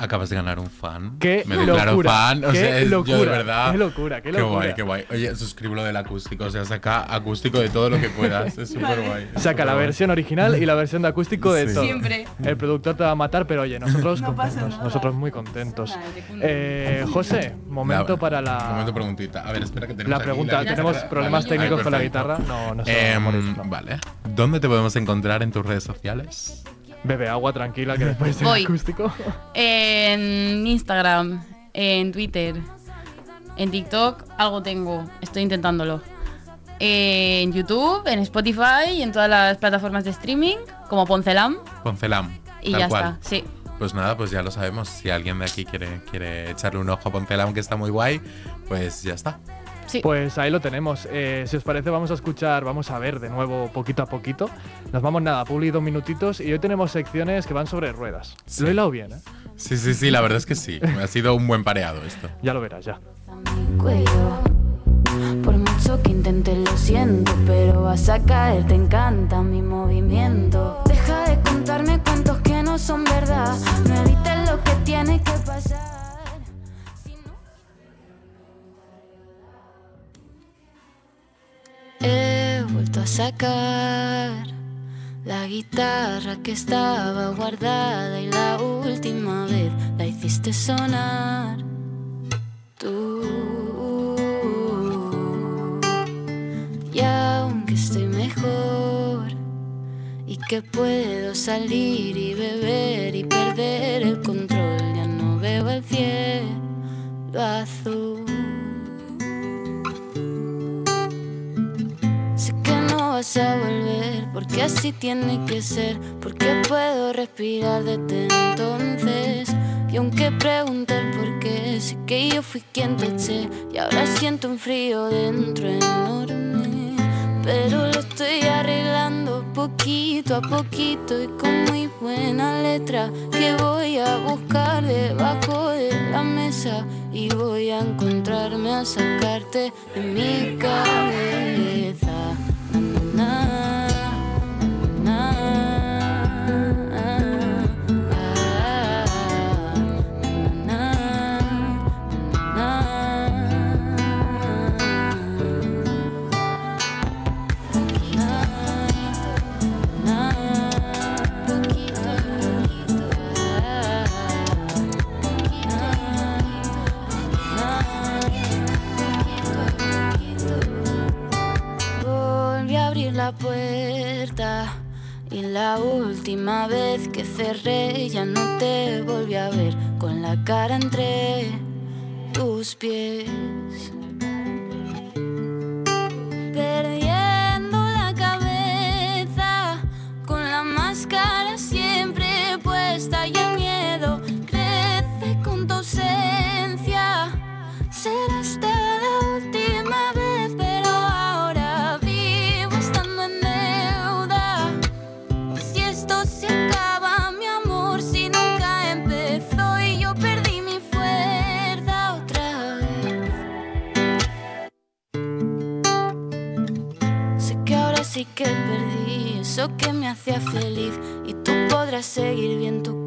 Acabas de ganar un fan. ¡Qué Me declaro locura! fan. O ¡Qué sea, es- yo de locura! verdad. ¡Qué locura! ¡Qué Qué locura! guay, qué guay. Oye, suscribo lo del acústico. O sea, saca acústico de todo lo que puedas. Es súper guay. es Saca la versión original y la versión de acústico de Sí. todo. Siempre. El productor te va a matar, pero oye, nosotros No pasa contentos. nada. Nosotros muy contentos. Eh, José, momento La- para la. Momento preguntita. A ver, espera que tenemos La aquí pregunta, tenemos problemas técnicos con la guitarra. No, no se Em. Vale. ¿Dónde te podemos encontrar en tus redes sociales? Bebe agua tranquila que después del Voy. acústico. En Instagram, en Twitter, en TikTok, algo tengo. Estoy intentándolo. En YouTube, en Spotify y en todas las plataformas de streaming, como Poncelam. Poncelam. Y tal ya cual. está. Sí. Pues nada, pues ya lo sabemos. Si alguien de aquí quiere, quiere echarle un ojo a Poncelam, que está muy guay, pues ya está. Sí. Pues ahí lo tenemos. Eh, si os parece, vamos a escuchar, vamos a ver de nuevo poquito a poquito. Nos vamos nada, publi dos minutitos y hoy tenemos secciones que van sobre ruedas. Sí. Lo he hilado bien, ¿eh? Sí, sí, sí, la verdad es que sí. Ha sido un buen pareado esto. Ya lo verás, ya. Por mucho que intentes lo siento, pero vas a caer, te encanta mi movimiento. Deja de contarme cuentos que no son verdad, no evites lo que tiene que pasar. A sacar la guitarra que estaba guardada y la última vez la hiciste sonar. Tú. Y aunque estoy mejor y que puedo salir y beber y perder el control, ya no veo el cielo azul. Vas a volver, porque así tiene que ser, porque puedo respirar desde entonces. Y aunque pregunté el por qué, sé que yo fui quien te eché y ahora siento un frío dentro enorme. Pero lo estoy arreglando poquito a poquito y con muy buena letra que voy a buscar debajo de la mesa y voy a encontrarme a sacarte de mi cabeza. Na, la puerta y la última vez que cerré ya no te volví a ver con la cara entre tus pies. Perdiendo y tú podrás seguir bien tu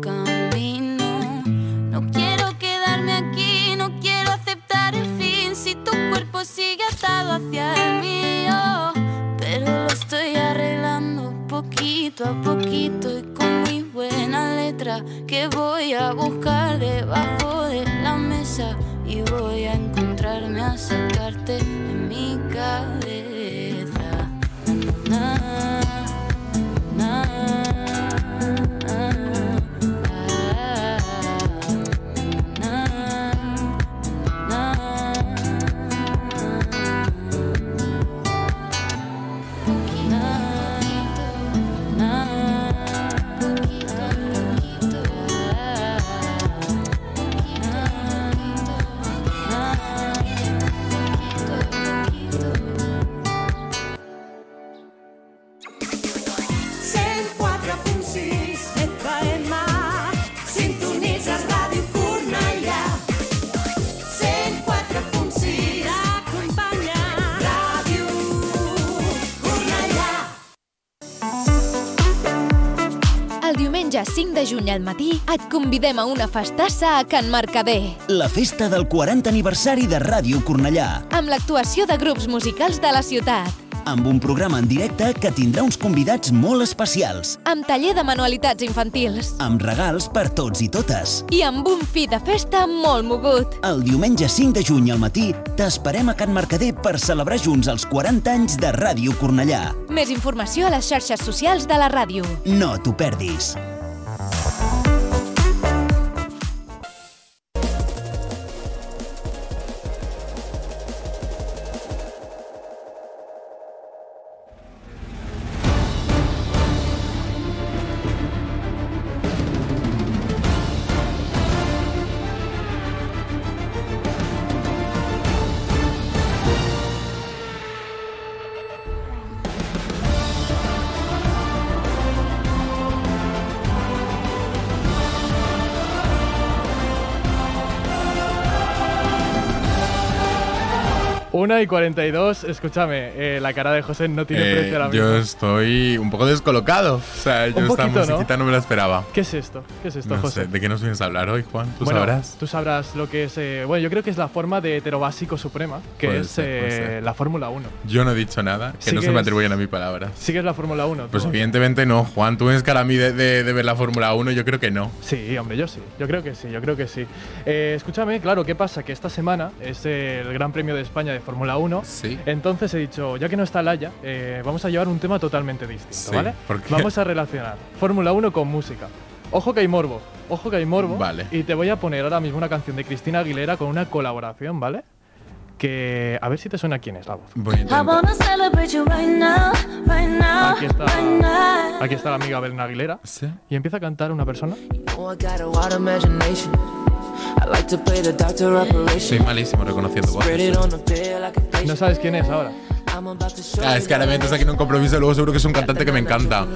et convidem a una festassa a Can Mercader, La festa del 40 aniversari de Ràdio Cornellà, amb l'actuació de grups musicals de la ciutat, amb un programa en directe que tindrà uns convidats molt especials, amb taller de manualitats infantils amb regals per tots i totes. i amb un fi de festa molt mogut. El diumenge 5 de juny al matí t'esperem a Can Mercader per celebrar junts els 40 anys de Ràdio Cornellà. Més informació a les xarxes socials de la ràdio. No t'ho perdis. Una y 42, escúchame, eh, la cara de José no tiene Eh, precio ahora mismo. yo estoy un poco descolocado. O sea, yo Un esta poquito, ¿no? musiquita ¿no? me la esperaba. ¿Qué es esto? ¿Qué es esto, No José? sé, ¿de qué nos vienes a hablar hoy, Juan? ¿Tú Bueno, sabrás? Tú sabrás lo que es. eh, bueno, yo creo que es la forma de heterobásico suprema, que Puede es ser, eh, la Fórmula 1. Yo no he dicho nada, que Sí no que se me es- atribuyen a mi palabras. ¿Sigues la Fórmula 1? Pues evidentemente no, Juan. Tú ves cara a mí de, de- de ver la Fórmula 1, yo creo que no. Sí, hombre, yo sí. Yo creo que sí, yo creo que sí. Eh, escúchame, claro, ¿qué pasa? Que esta semana es el Gran Premio de España de Fórmula 1. Sí. Entonces he dicho, ya que no está Laia, eh, vamos a llevar un tema totalmente distinto, Sí, ¿vale? ¿por qué? Vamos a relacionar Fórmula 1 con música. Ojo que hay morbo, ojo que hay morbo. Vale. Y te voy a poner ahora mismo una canción de Cristina Aguilera con una colaboración, ¿vale? que a ver si te suena quién es la voz. Voy a Aquí está, aquí está la amiga Belén Aguilera Sí. y empieza a cantar una persona. Oh, Soy malísimo reconociendo voces. No sabes quién es ahora. Ah, es que ahora me metes aquí en un compromiso, luego seguro que es un cantante que me encanta.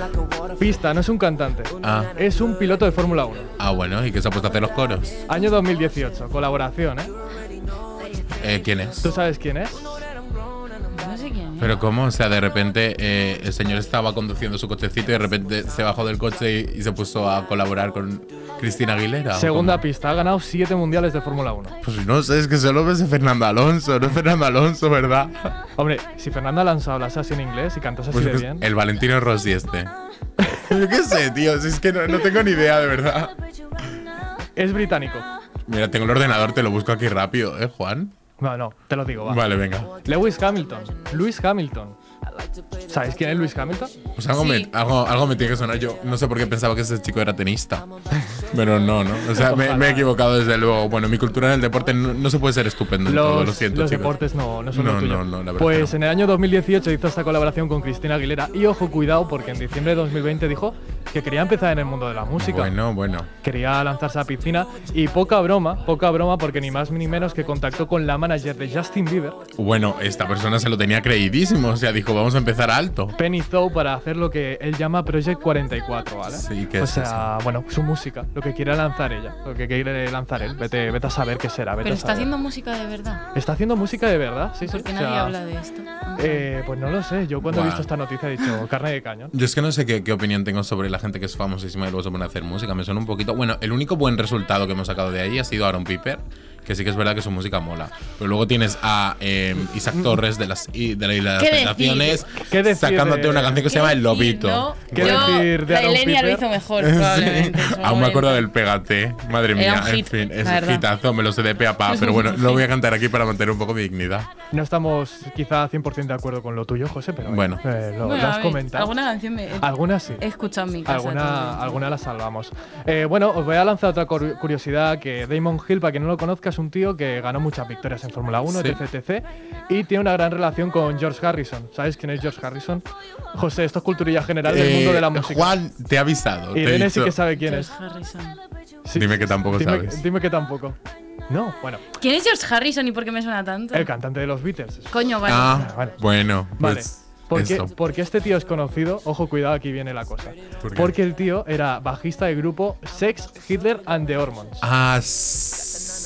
Pista, no es un cantante. Ah, Es un piloto de Fórmula 1. ah bueno, ¿y qué se ha puesto a hacer los coros? Año 2018, colaboración, ¿eh? Eh, ¿Quién es? ¿Tú sabes quién es? Pero cómo, o sea, de repente eh, el señor estaba conduciendo su cochecito y de repente se bajó del coche y, y se puso a colaborar con Cristina Aguilera. ¿o Segunda cómo? pista, ha ganado 7 mundiales de Fórmula 1. Pues no sé, es que solo ves a Fernando Alonso, no es Fernando Alonso, ¿verdad? Hombre, si Fernando Alonso hablase así en inglés y cantase así Pues de bien. el Valentino Rossi este. Yo qué sé, tío, si es que no, no tengo ni idea, de verdad. Es británico. Mira, tengo el ordenador, te lo busco aquí rápido, ¿eh, Juan? No, no, te lo digo, va. Vale, venga. Lewis Hamilton. Lewis Hamilton. ¿Sabéis quién es Lewis Hamilton? Pues algo, Sí. me, algo, algo me tiene que sonar. Yo no sé por qué pensaba que ese chico era tenista. Pero no, ¿no? O sea, me, he equivocado desde luego. Bueno, mi cultura en el deporte no, no se puede ser estupendo en todo, Los, lo siento, los chicos. deportes no, no son No, lo tuyo. no, no, la verdad Pues en el año 2018 hizo esta colaboración con Cristina Aguilera y ojo, cuidado, porque en diciembre de 2020 dijo que quería empezar en el mundo de la música. Bueno, bueno. Quería lanzarse a la piscina y poca broma, poca broma, porque ni más ni menos que contactó con la manager de Justin Bieber, Bueno, esta persona se lo tenía creidísimo. O sea, dijo, vamos a empezar alto. Penny Zou, para hacer lo que él llama Project 44, ¿vale? Sí, ¿qué o es sea, bueno, su música, lo que quiere lanzar ella, lo que quiere lanzar él. Vete, vete a saber qué será. Vete Pero a está saber. haciendo música de verdad. Está haciendo música de verdad, sí, sí. Porque o nadie sea, habla de esto. Eh, pues no lo sé. Yo cuando he visto esta noticia he dicho carne de cañón. Yo es que no sé qué, qué opinión tengo sobre la gente que es famosísima y luego se pone a hacer música. Me suena un poquito. Bueno, el único buen resultado que hemos sacado de ahí ha sido Aaron Piper, que sí que es verdad que su música mola. Pero luego tienes a eh, Isaac Torres de las, i- de la Isla de las ¿Qué Tentaciones ¿Qué decir sacándote una canción que se llama El Lobito. No, ¿Qué decir de Aaron Elenia lo hizo mejor, probablemente. Aún me acuerdo del Pégate. Madre mía, en hit, fin, es un hitazo, me lo sé de pe a pa. Pero bueno, lo voy a cantar aquí para mantener un poco mi dignidad. No estamos quizá 100% de acuerdo con lo tuyo, José, pero Bueno. eh, lo, Bueno, lo a has comentado. Alguna canción me Algunas sí. he escuchado en mi casa. Alguna, alguna la salvamos. Eh, bueno, os voy a lanzar otra cur- curiosidad que Damon Hill, para quien no lo conozca, es un tío que ganó muchas victorias en Fórmula 1, Sí. etc, etc, y tiene una gran relación con George Harrison. ¿Sabéis quién es George Harrison? José, esto es culturilla general del Eh, mundo de la música. Juan, te he avisado. te he Irene sí que sabe quién es. George Harrison. Sí. Dime que tampoco dime, sabes. Dime que tampoco. No, bueno, ¿Quién es George Harrison y por qué me suena tanto? el cantante de los Beatles. Coño, vale. Ah, Vale. bueno, Vale. pues ¿Por qué, eso. porque este tío es conocido? Ojo, cuidado, aquí viene la cosa. Porque el tío era bajista del grupo Sex, Hitler and the Hormones. Ah,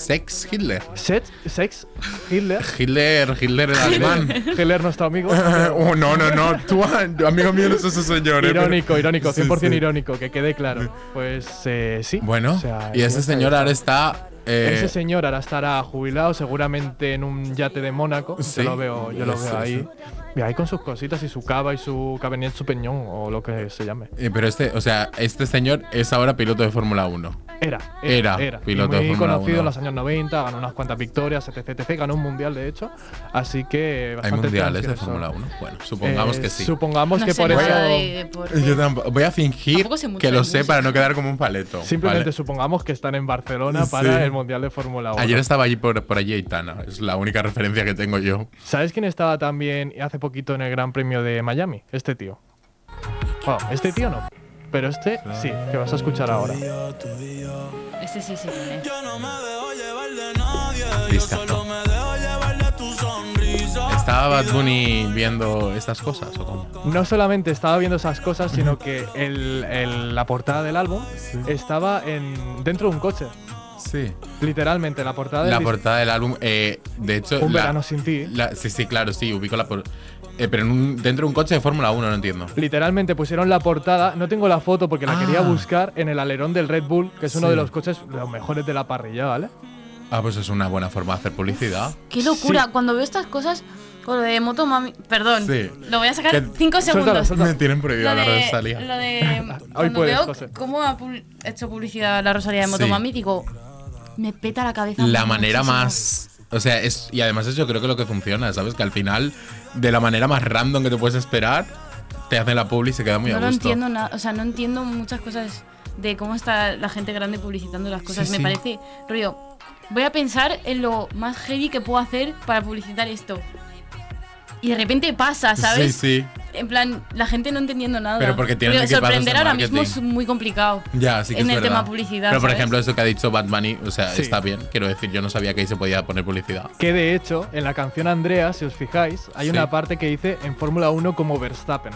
Sex Hitler. Sex, Sex, Hitler. Hitler, Hitler el alemán. Hitler, nuestro amigo. oh, no, no, no. Tú, amigo mío, no es ese señor. eh, pero- Irónico, irónico, Sí, 100% sí. irónico, que quede claro. Pues eh, sí. Bueno, O sea, y ese señor ahora está. Eh, Ese señor ahora estará jubilado, seguramente en un yate de Mónaco. Sí. Yo lo veo, yo lo Sí, veo ahí. sí. Y ahí con sus cositas y su cava y su cabernet sauvignon o lo que se llame. eh, pero este, o sea, este señor es ahora piloto de Fórmula 1. Era, Era era, piloto Y de muy Fórmula conocido 1. en los años 90, ganó unas cuantas victorias, etc, etc. Ganó un mundial, de hecho. Así que ¿Hay bastante mundiales de. Fórmula 1? Bueno, supongamos Eh, que sí. Supongamos no que por eso. de. Yo tampoco, voy a fingir que de lo sé música. para no quedar como un paleto. Simplemente ¿vale? supongamos que están en Barcelona Sí. para el Mundial de Fórmula 1. Ayer estaba allí por, por allí Aitana, es la única referencia que tengo yo. ¿Sabes quién estaba también hace poquito en el Gran Premio de Miami? Este tío. Bueno, este tío no. Pero este sí, que vas a escuchar ahora. Este sí, sí, quién es. Discazo. ¿Estaba Bad Bunny viendo estas cosas o cómo? No solamente estaba viendo esas cosas, sino que el- el- la portada del álbum estaba en, dentro de un coche. Sí. Literalmente, la portada del La portada del álbum, eh, de hecho. Un la- verano sin ti. la- sí, sí, claro, sí, ubico la por. eh, pero en un- dentro de un coche de Fórmula 1, no entiendo. Literalmente pusieron la portada, no tengo la foto porque la Ah. quería buscar en el alerón del Red Bull, que es uno Sí. de los coches los mejores de la parrilla, ¿vale? Ah, pues es una buena forma de hacer publicidad. Qué locura. Sí. Cuando veo estas cosas, con lo de Motomami. Perdón. Sí. Lo voy a sacar Que- cinco Suéltalo, segundos. suéltalo. Me tienen prohibido Lo hablar de Rosalía. lo de cuando puedes, veo José. cómo ha hecho publicidad la Rosalía de Sí. Motomami, digo, me peta la cabeza. La manera muchísimo. más. O sea, es, y además eso yo creo que lo que funciona, ¿sabes? Que al final, de la manera más random que te puedes esperar, te hacen la publi y se queda muy no a gusto. entiendo nada, o sea, no entiendo muchas cosas de cómo está la gente grande publicitando las cosas. Sí, Me sí. parece, rollo, voy a pensar en lo más heavy que puedo hacer para publicitar esto. Y de repente pasa, ¿sabes? Sí, sí. En plan, la gente no entendiendo nada. Pero porque tienen de sorprender ahora mismo es muy complicado. Ya, sí que En es el verdad. tema publicidad, Pero por ¿sabes? ejemplo, eso que ha dicho Bad Bunny, o sea, Sí. está bien. Quiero decir, yo no sabía que ahí se podía poner publicidad. Que de hecho, en la canción Andrea, si os fijáis, hay Sí. una parte que dice en Fórmula 1 como Verstappen.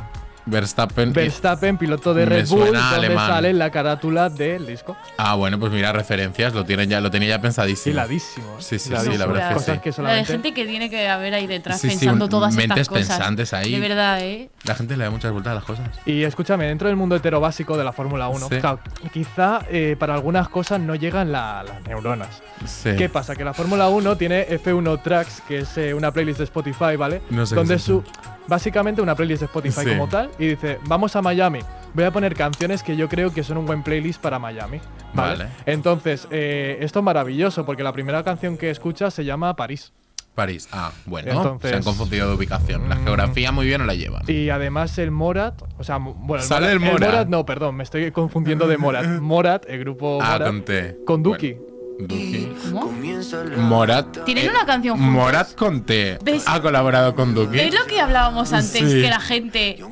Verstappen. Verstappen, piloto de Red Bull, donde alemán. sale la carátula del disco. Ah, bueno, pues mira, referencias, lo tienen ya, lo tenía ya pensadísimo. Hiladísimo. ¿eh? Sí, sí, sí, la verdad es que sí. que La de solamente. gente que tiene que haber ahí detrás Sí, sí, pensando un- todas mentes estas cosas. pensantes ahí. De verdad, ¿eh? La gente le da muchas vueltas a las cosas. Y escúchame, dentro del mundo hetero básico de la Fórmula 1, Sí. claro, quizá eh, para algunas cosas no llegan la- las neuronas. Sí. ¿Qué pasa? Que la Fórmula 1 tiene F1 Tracks, que es eh, una playlist de Spotify, ¿vale? No sé Donde su. eso. Básicamente una playlist de Spotify Sí. como tal. Y dice: Vamos a Miami. Voy a poner canciones que yo creo que son un buen playlist para Miami. ¿vale? Vale. Entonces, eh, esto es maravilloso porque la primera canción que escuchas se llama París. París. Ah, bueno. Entonces- se han confundido de ubicación. La Mm. geografía muy bien no la llevan. Y además el Morat, o sea, bueno, Sale el Morat. no, perdón, me estoy confundiendo de Morat. Morat, el grupo ah, Morat, con T. con Duki. Bueno, Duki. ¿Cómo? Morat. ¿Tienen eh, una canción juntos? Morat con T. ¿Ves? Ha colaborado con Duki. Es lo que hablábamos antes, Sí. que la gente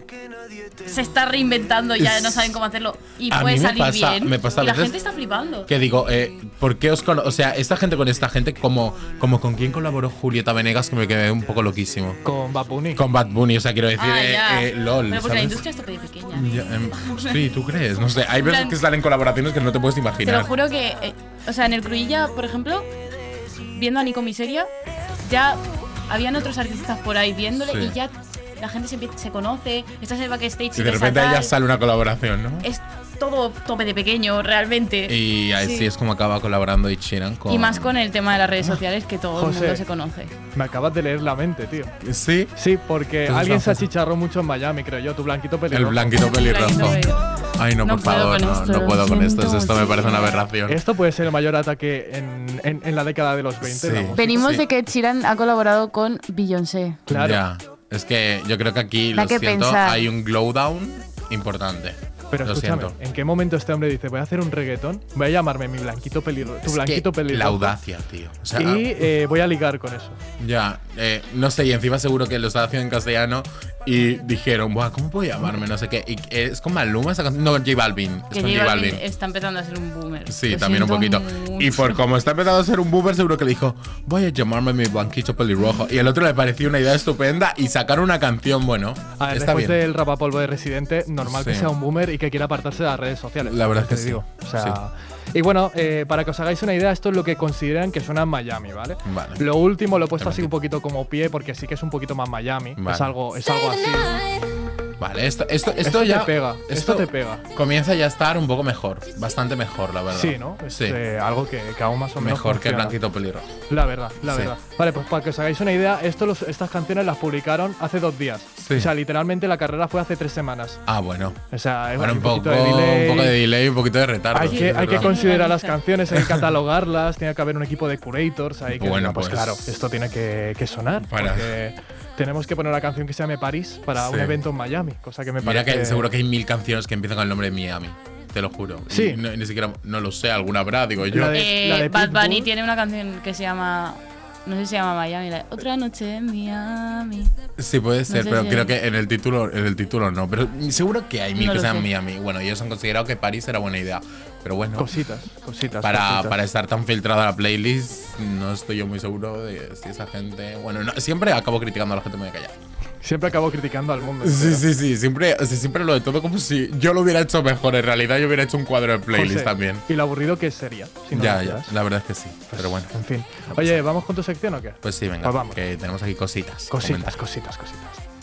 se está reinventando y ya no saben cómo hacerlo y A puede mí me salir pasa- bien. me pasa y la gente está flipando. Que digo, eh, ¿por qué os O sea, esta gente con esta gente, como, como con quién colaboró Julieta Venegas, que me quedé un poco loquísimo. Con Bad Bunny. Con Bad Bunny, o sea, quiero decir, Ah, eh, eh, LOL. Pero porque la ¿sabes? industria está pequeña. Ya, em, sí, ¿tú crees? No sé, hay veces que salen colaboraciones que no te puedes Te lo imaginar. juro que, eh, o sea, en el Cruilla, por ejemplo, viendo a Nico Miseria, ya habían otros artistas por ahí viéndole Sí. y ya la gente se, se conoce, estás en el backstage Y de ves a repente ya sale una colaboración, ¿no? Es todo tope de pequeño, realmente. Y ahí sí. Es como acaba colaborando Ed Sheeran con. Y más con el tema de las redes sociales, que todo el mundo se conoce. Me acabas de leer la mente, tío. Sí, Sí, porque Entonces alguien se achicharró mucho en Miami, creo yo, tu blanquito el pelirrojo. blanquito pelirrojo. Ay, no, No por favor, no, esto, no puedo con esto. siento, Esto me parece una aberración. Esto puede ser el mayor ataque en, en- en la década de los 20. Sí. la. Venimos Sí. de que Sheeran ha colaborado con Beyoncé. Claro. Ya. Es que yo creo que aquí, lo que siento, pensar. hay un glow down importante. Pero lo escúchame, siento. ¿en qué momento este hombre dice, voy a hacer un reggaetón? Voy a llamarme mi blanquito pelirrojo, tu Es blanquito que pelirrojo. La audacia, tío. O sea, y eh, voy a ligar con eso. Ya, eh, no sé, y encima seguro que lo estaba haciendo en castellano y dijeron, Buah, ¿cómo puedo llamarme? No sé qué. Y es con Maluma esa canción. No, J Balvin. Que es con J J Balvin Balvin. está empezando a ser un boomer. Sí, Lo también un siento poquito. Y mucho. por como está empezando a ser un boomer, seguro que le dijo, voy a llamarme mi blanquito pelirrojo. Y al otro le pareció una idea estupenda y sacar una canción, bueno, A ver, está después bien. del rapapolvo de Residente, normal que Sí. sea un boomer y que quiera apartarse de las redes sociales. La verdad es te que sí. digo. O sea, Y bueno, eh, para que os hagáis una idea, esto es lo que consideran que suena en Miami, ¿vale? Vale. Lo último lo he puesto Te así un poquito como pie porque sí que es un poquito más Miami. Vale. Es algo, es algo así. Vale, esto, esto, esto, Esto te ya. pega, esto te pega. Comienza ya a estar un poco mejor. Bastante mejor, la verdad. Sí, ¿no? Es Sí. eh, algo que, que aún más o menos. Mejor que el blanquito pelirrojo. La verdad, la Sí. verdad. Vale, pues para que os hagáis una idea, esto los- estas canciones las publicaron hace dos días. Sí. O sea, literalmente la carrera fue hace tres semanas. Ah, bueno. O sea, Bueno, un poco, poquito de delay. un poco de delay, un poquito de retardo. Hay que, hay que considerar las canciones, hay que catalogarlas, tiene que haber un equipo de curators que Bueno, pues, pues- claro, esto tiene que, que sonar. Porque tenemos que poner una canción que se llame París para un evento en Miami, cosa que me Mira parece. que seguro que hay mil canciones que empiezan con el nombre de Miami. Te lo juro. Y Sí. no- ni siquiera, no lo sé, alguna habrá, digo yo. La de- Eh, la de Bad Bunny tiene una canción que se llama. No sé si se llama Miami. la de Otra noche en Miami. Sí, puede ser, sé pero si creo hay- que en el título, en el título no. Pero seguro que hay mil No que lo sean sé. Miami. Bueno, ellos han considerado que París era buena idea. Pero bueno, Cositas, cositas. para, cositas. para estar tan filtrada la playlist, no estoy yo muy seguro de si esa gente. Bueno, no, siempre acabo criticando a la gente muy callada. Siempre acabo criticando al mundo. Sí, sí, sí. Siempre, o sea, siempre lo de todo como si yo lo hubiera hecho mejor. En realidad, yo hubiera hecho un cuadro de playlist José, también. Y lo aburrido que sería. Si no ya, ya. La verdad es que sí. Pero bueno. En fin. Oye, ¿vamos con tu sección o qué? Pues sí, venga. Pues vamos. Que tenemos aquí cositas. Cositas, cositas, cositas.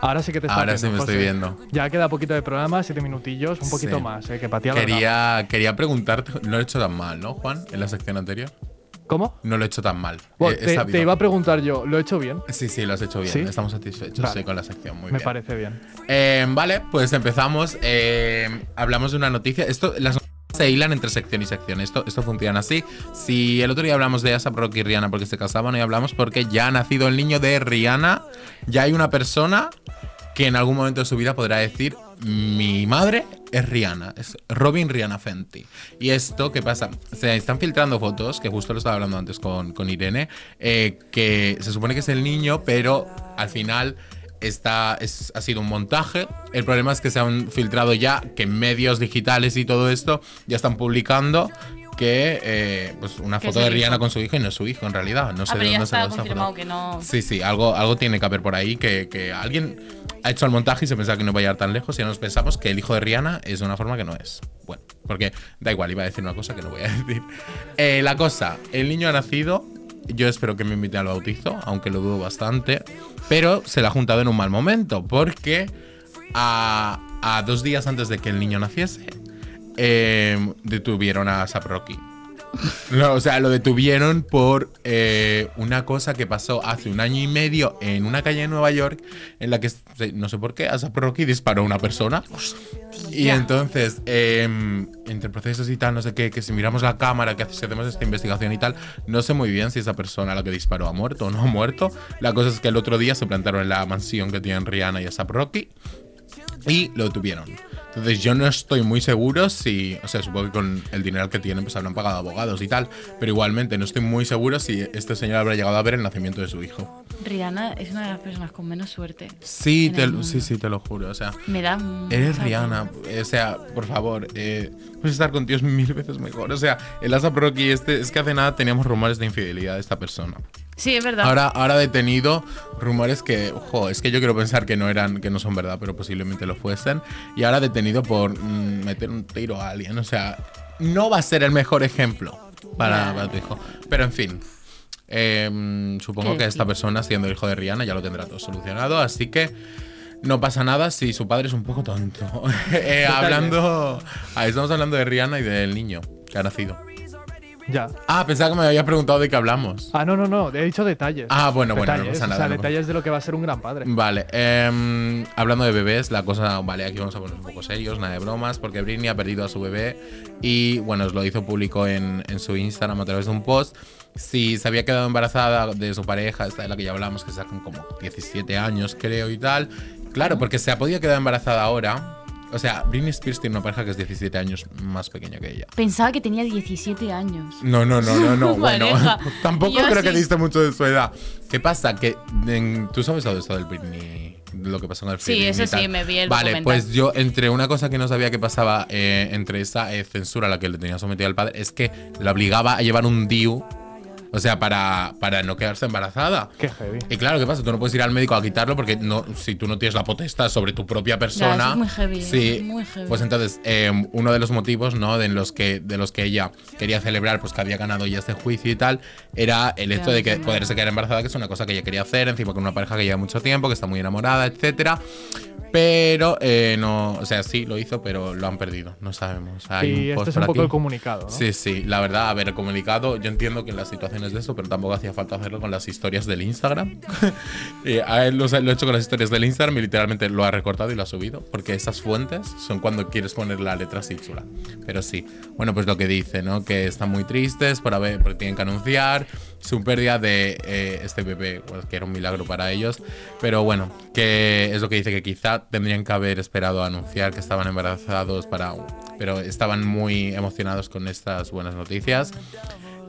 Ahora sí que te está Ahora sí viendo, me estoy viendo. Ya queda poquito de programa, siete minutillos, un poquito Sí. más, eh, que. Quería, quería preguntarte, no lo he hecho tan mal, ¿no, Juan? En la sección anterior. ¿Cómo? No lo he hecho tan mal. Bueno, he te, iba a preguntar yo, ¿lo he hecho bien? Sí, sí, lo has hecho bien. ¿Sí? Estamos satisfechos Vale. sí, con la sección. Muy Me bien. parece bien. Eh, vale, pues empezamos. Eh, hablamos de una noticia. Esto, las se hilan entre sección y sección. Esto, esto funciona así. Si el otro día hablamos de ASAP Rocky y Rihanna porque se casaban, hoy hablamos porque ya ha nacido el niño de Rihanna. Ya hay una persona que en algún momento de su vida podrá decir: Mi madre es Rihanna, es Robin Rihanna Fenty. Y esto, ¿qué pasa? Se están filtrando fotos, que justo lo estaba hablando antes con, con Irene, eh, que se supone que es el niño, pero al final está, es- ha sido un montaje. El problema es que se han filtrado ya, que medios digitales y todo esto ya están publicando que eh, pues una foto de Rihanna hijo. con su hijo y no es su hijo en realidad. No sé ah, de dónde se está confirmado que no. Sí, sí, algo, algo tiene que haber por ahí que, que alguien ha hecho el montaje y se pensaba que no iba a llegar tan lejos y nos pensamos que el hijo de Rihanna es de una forma que no es. Bueno, porque da igual, iba a decir una cosa que no voy a decir. Eh, la cosa, el niño ha nacido, yo espero que me invite al bautizo, aunque lo dudo bastante, pero se le ha juntado en un mal momento porque a, dos días antes de que el niño naciese, eh, detuvieron a Sap Rocky. No, o sea, lo detuvieron por eh, una cosa que pasó hace un año y medio en una calle de Nueva York en la que, no sé por qué, ASAP Rocky disparó a una persona. Y entonces, eh, entre procesos y tal, no sé qué, que si miramos la cámara, que si hacemos esta investigación y tal, no sé muy bien si esa persona a la que disparó ha muerto o no ha muerto. La cosa es que el otro día se plantaron en la mansión que tienen Rihanna y ASAP Rocky y lo detuvieron. Entonces yo no estoy muy seguro si, o sea, supongo que con el dinero que tienen pues habrán pagado abogados y tal, pero igualmente no estoy muy seguro si este señor habrá llegado a ver el nacimiento de su hijo. Rihanna es una de las personas con menos suerte. Sí, te, sí, sí, te lo juro, o sea, Me da. eres. Rihanna, o sea, por favor, eh, puedes estar con tíos mil veces mejor, o sea, el ASAP Rocky este, es que hace nada teníamos rumores de infidelidad de esta persona. Sí, es verdad. Ahora, ahora detenido, rumores que, ojo, es que yo quiero pensar que no eran, que no son verdad, pero posiblemente lo fuesen. Y ahora detenido por mm, meter un tiro a alguien. O sea, no va a ser el mejor ejemplo para, tu hijo. Pero en fin. eh, supongo ¿Qué que esta persona, siendo hijo de Rihanna, ya lo tendrá todo solucionado. Así que no pasa nada si su padre es un poco tonto. Eh, hablando. ah, estamos hablando de Rihanna y del niño que ha nacido. Ya. Ah, pensaba que me había preguntado de qué hablamos. Ah, no, no, no, he dicho detalles. Ah, bueno, bueno, no pasa nada, O sea, no pasa- detalles de lo que va a ser un gran padre. Vale, em, hablando de bebés, la cosa, vale, aquí vamos a poner un poco serios, nada de bromas, porque Britney ha perdido a su bebé y, bueno, os lo hizo público en, en su Instagram a través de un post. Si se había quedado embarazada de su pareja, esta de la que ya hablamos, que sacan como 17 años, creo, y tal. Claro, porque se ha podido quedar embarazada ahora. O sea, Britney Spears tiene una pareja que es 17 años más pequeña que ella. Pensaba que tenía 17 años. No, no, no, no, no. bueno, tampoco Yo creo que sí. diste mucho de su edad. ¿Qué pasa? Que en- tú sabes todo esto del Britney, lo que pasó con el Sí, eso sí, me vi el Vale, documental. pues yo entre una cosa que no sabía que pasaba eh, entre esa eh, censura a la que le tenía sometido el padre es que la obligaba a llevar un DIU, o sea, para, para no quedarse embarazada. Qué heavy. Y claro, ¿qué pasa? Tú no puedes ir al médico a quitarlo porque no, si tú no tienes la potestad sobre tu propia persona. eso es muy heavy, Sí. es muy heavy. Pues entonces, eh, uno de los motivos, ¿no? De los que, de los que ella quería celebrar, pues que había ganado ya este juicio y tal, era el hecho de que poderse quedar embarazada, que es una cosa que ella quería hacer, encima con una pareja que lleva mucho tiempo, que está muy enamorada, etcétera. Pero eh, no, o sea, sí lo hizo, pero lo han perdido. No sabemos. Hay y un este es un poco aquí. el comunicado, ¿no? Sí, sí, la verdad, a ver, el comunicado, yo entiendo que en las situaciones de esto, pero tampoco hacía falta hacerlo con las historias del Instagram. Eh, a él lo, lo he hecho con las historias del Instagram y literalmente lo ha recortado y lo ha subido, porque esas fuentes son cuando quieres poner la letra así chula. Pero sí, bueno, pues lo que dice, ¿no? Que están muy tristes por haber, porque tienen que anunciar su pérdida de eh, este bebé, pues, que era un milagro para ellos. Pero bueno, que es lo que dice que quizá tendrían que haber esperado a anunciar que estaban embarazados para. Pero estaban muy emocionados con estas buenas noticias.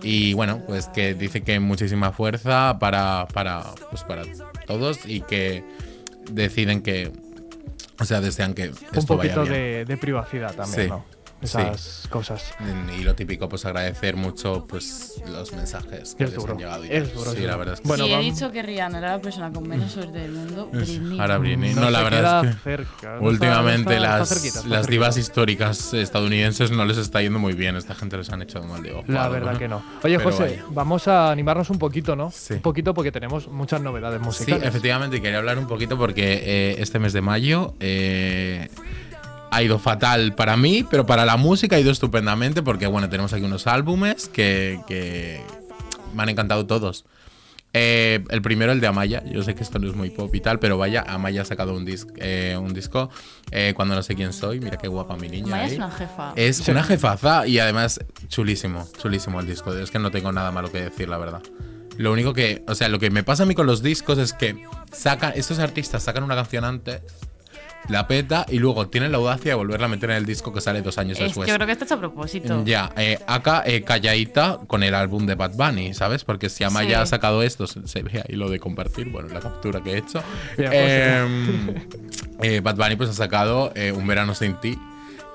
Y bueno, pues que dice que muchísima fuerza para, para, pues para todos y que deciden que. O sea, desean que Un esto vaya poquito bien. de, de privacidad también, Sí. ¿no? Esas cosas. Y lo típico, pues agradecer mucho pues los mensajes que Es les duro, han llegado. y es duro, Sí, la verdad es que Bueno, sí, he vamos- dicho que Rihanna era la persona con menos suerte del mundo. Britney. Ahora Britney. No No, la verdad es que cerca, no últimamente está- está las, cerquita, está las divas históricas estadounidenses no les está yendo muy bien. Esta gente les han echado mal de ojo. La verdad que no. Oye, Pero José, vaya. vamos a animarnos un poquito, ¿no? Sí. Un poquito porque tenemos muchas novedades Sí, musicales. efectivamente, y quería hablar un poquito porque eh, este mes de mayo eh, ha ido fatal para mí, pero para la música ha ido estupendamente porque, bueno, tenemos aquí unos álbumes que, que me han encantado todos. Eh, el primero, el de Amaya. Yo sé que esto no es muy pop y tal, pero vaya, Amaya ha sacado un, dis- eh, un disco eh, cuando no sé quién soy. Mira qué guapa mi niña. Maya es una jefa. Es Sí. una jefaza y además chulísimo, chulísimo el disco. Es que no tengo nada malo que decir, la verdad. Lo único que, o sea, lo que me pasa a mí con los discos es que sacan, estos artistas sacan una canción antes, la peta y luego tienen la audacia de volverla a meter en el disco que sale dos años Es- después. yo creo que esto es a propósito. Ya, eh, acá eh, calladita con el álbum de Bad Bunny, ¿sabes? Porque si Amaya Sí. ha sacado esto, se, ve ahí lo de compartir, bueno, la captura que he hecho. Pues, Em, eh, Bad Bunny pues ha sacado eh, Un verano sin ti.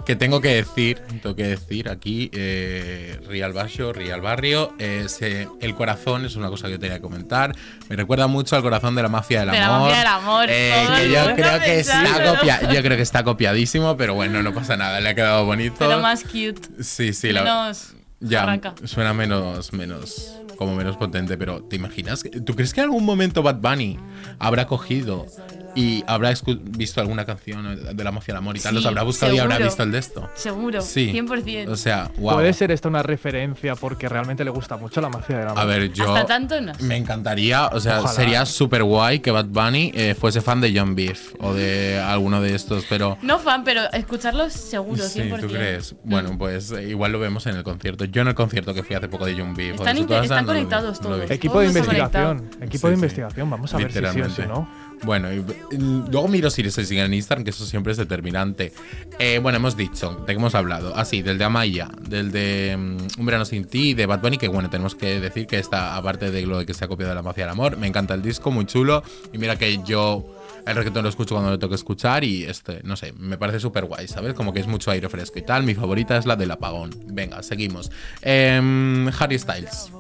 Que tengo que decir, tengo que decir aquí, eh, Real Barrio, Real Barrio, eh, el corazón es una cosa que yo tenía que comentar. Me recuerda mucho al corazón de la mafia del De la amor. mafia del amor, eh, que yo creo que está copia, yo creo que está copiadísimo, pero bueno, no pasa nada, le ha quedado bonito. Pero más cute. Sí, sí, la menos ya arranca. suena menos, menos, como menos potente, pero ¿te imaginas? ¿Tú crees que en algún momento Bad Bunny habrá cogido y habrá visto alguna canción de la mafia del amor y tal? Sí, Los habrá buscado y habrá visto el de esto. Seguro. Sí. 100%. O sea, wow. Puede ser esta una referencia porque realmente le gusta mucho la mafia de la A ver, yo Hasta tanto no sé. me encantaría, o sea, Ojalá. sería súper guay que Bad Bunny eh, fuese fan de John Beef o de alguno de estos, pero No fan, pero escucharlos seguro, 100%. Sí, ¿tú crees? Bueno, pues eh, igual lo vemos en el concierto. Yo en el concierto que fui hace poco de John Beef. o de Están casa, están conectados no todos. Equipo de Todos investigación. Equipo de Sí, investigación. Vamos a ver si sí o si no. Bueno, y, y luego miro si se siguen en Instagram, que eso siempre es determinante. Eh, bueno, hemos dicho, de qué hemos hablado. Así, del de Amaya, del de mm, Un verano sin ti, de Bad Bunny, que bueno, tenemos que decir que está, aparte de lo de que se ha copiado de la mafia del amor, me encanta el disco, muy chulo. Y mira que yo el reggaetón lo escucho cuando lo tengo que escuchar y este, no sé, me parece súper guay, ¿sabes? Como que es mucho aire fresco y tal. Mi favorita es la del apagón. Venga, seguimos. Em, Harry Styles.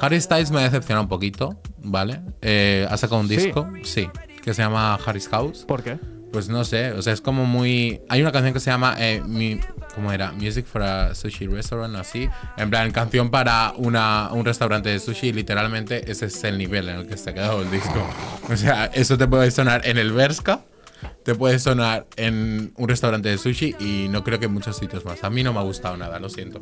Harry Styles me ha decepcionado un poquito, ¿vale? Eh, ha sacado un Sí. disco, sí, que se llama Harry's House. ¿Por qué? Pues no sé, o sea, es como muy. Hay una canción que se llama. eh, mi- ¿Cómo era? Music for a Sushi Restaurant, así. En plan, canción para una, un restaurante de sushi. Literalmente, ese es el nivel en el que se ha quedado el disco. O sea, eso te puede sonar en el Berska, te puede sonar en un restaurante de sushi y no creo que en muchos sitios más. A mí no me ha gustado nada, lo siento.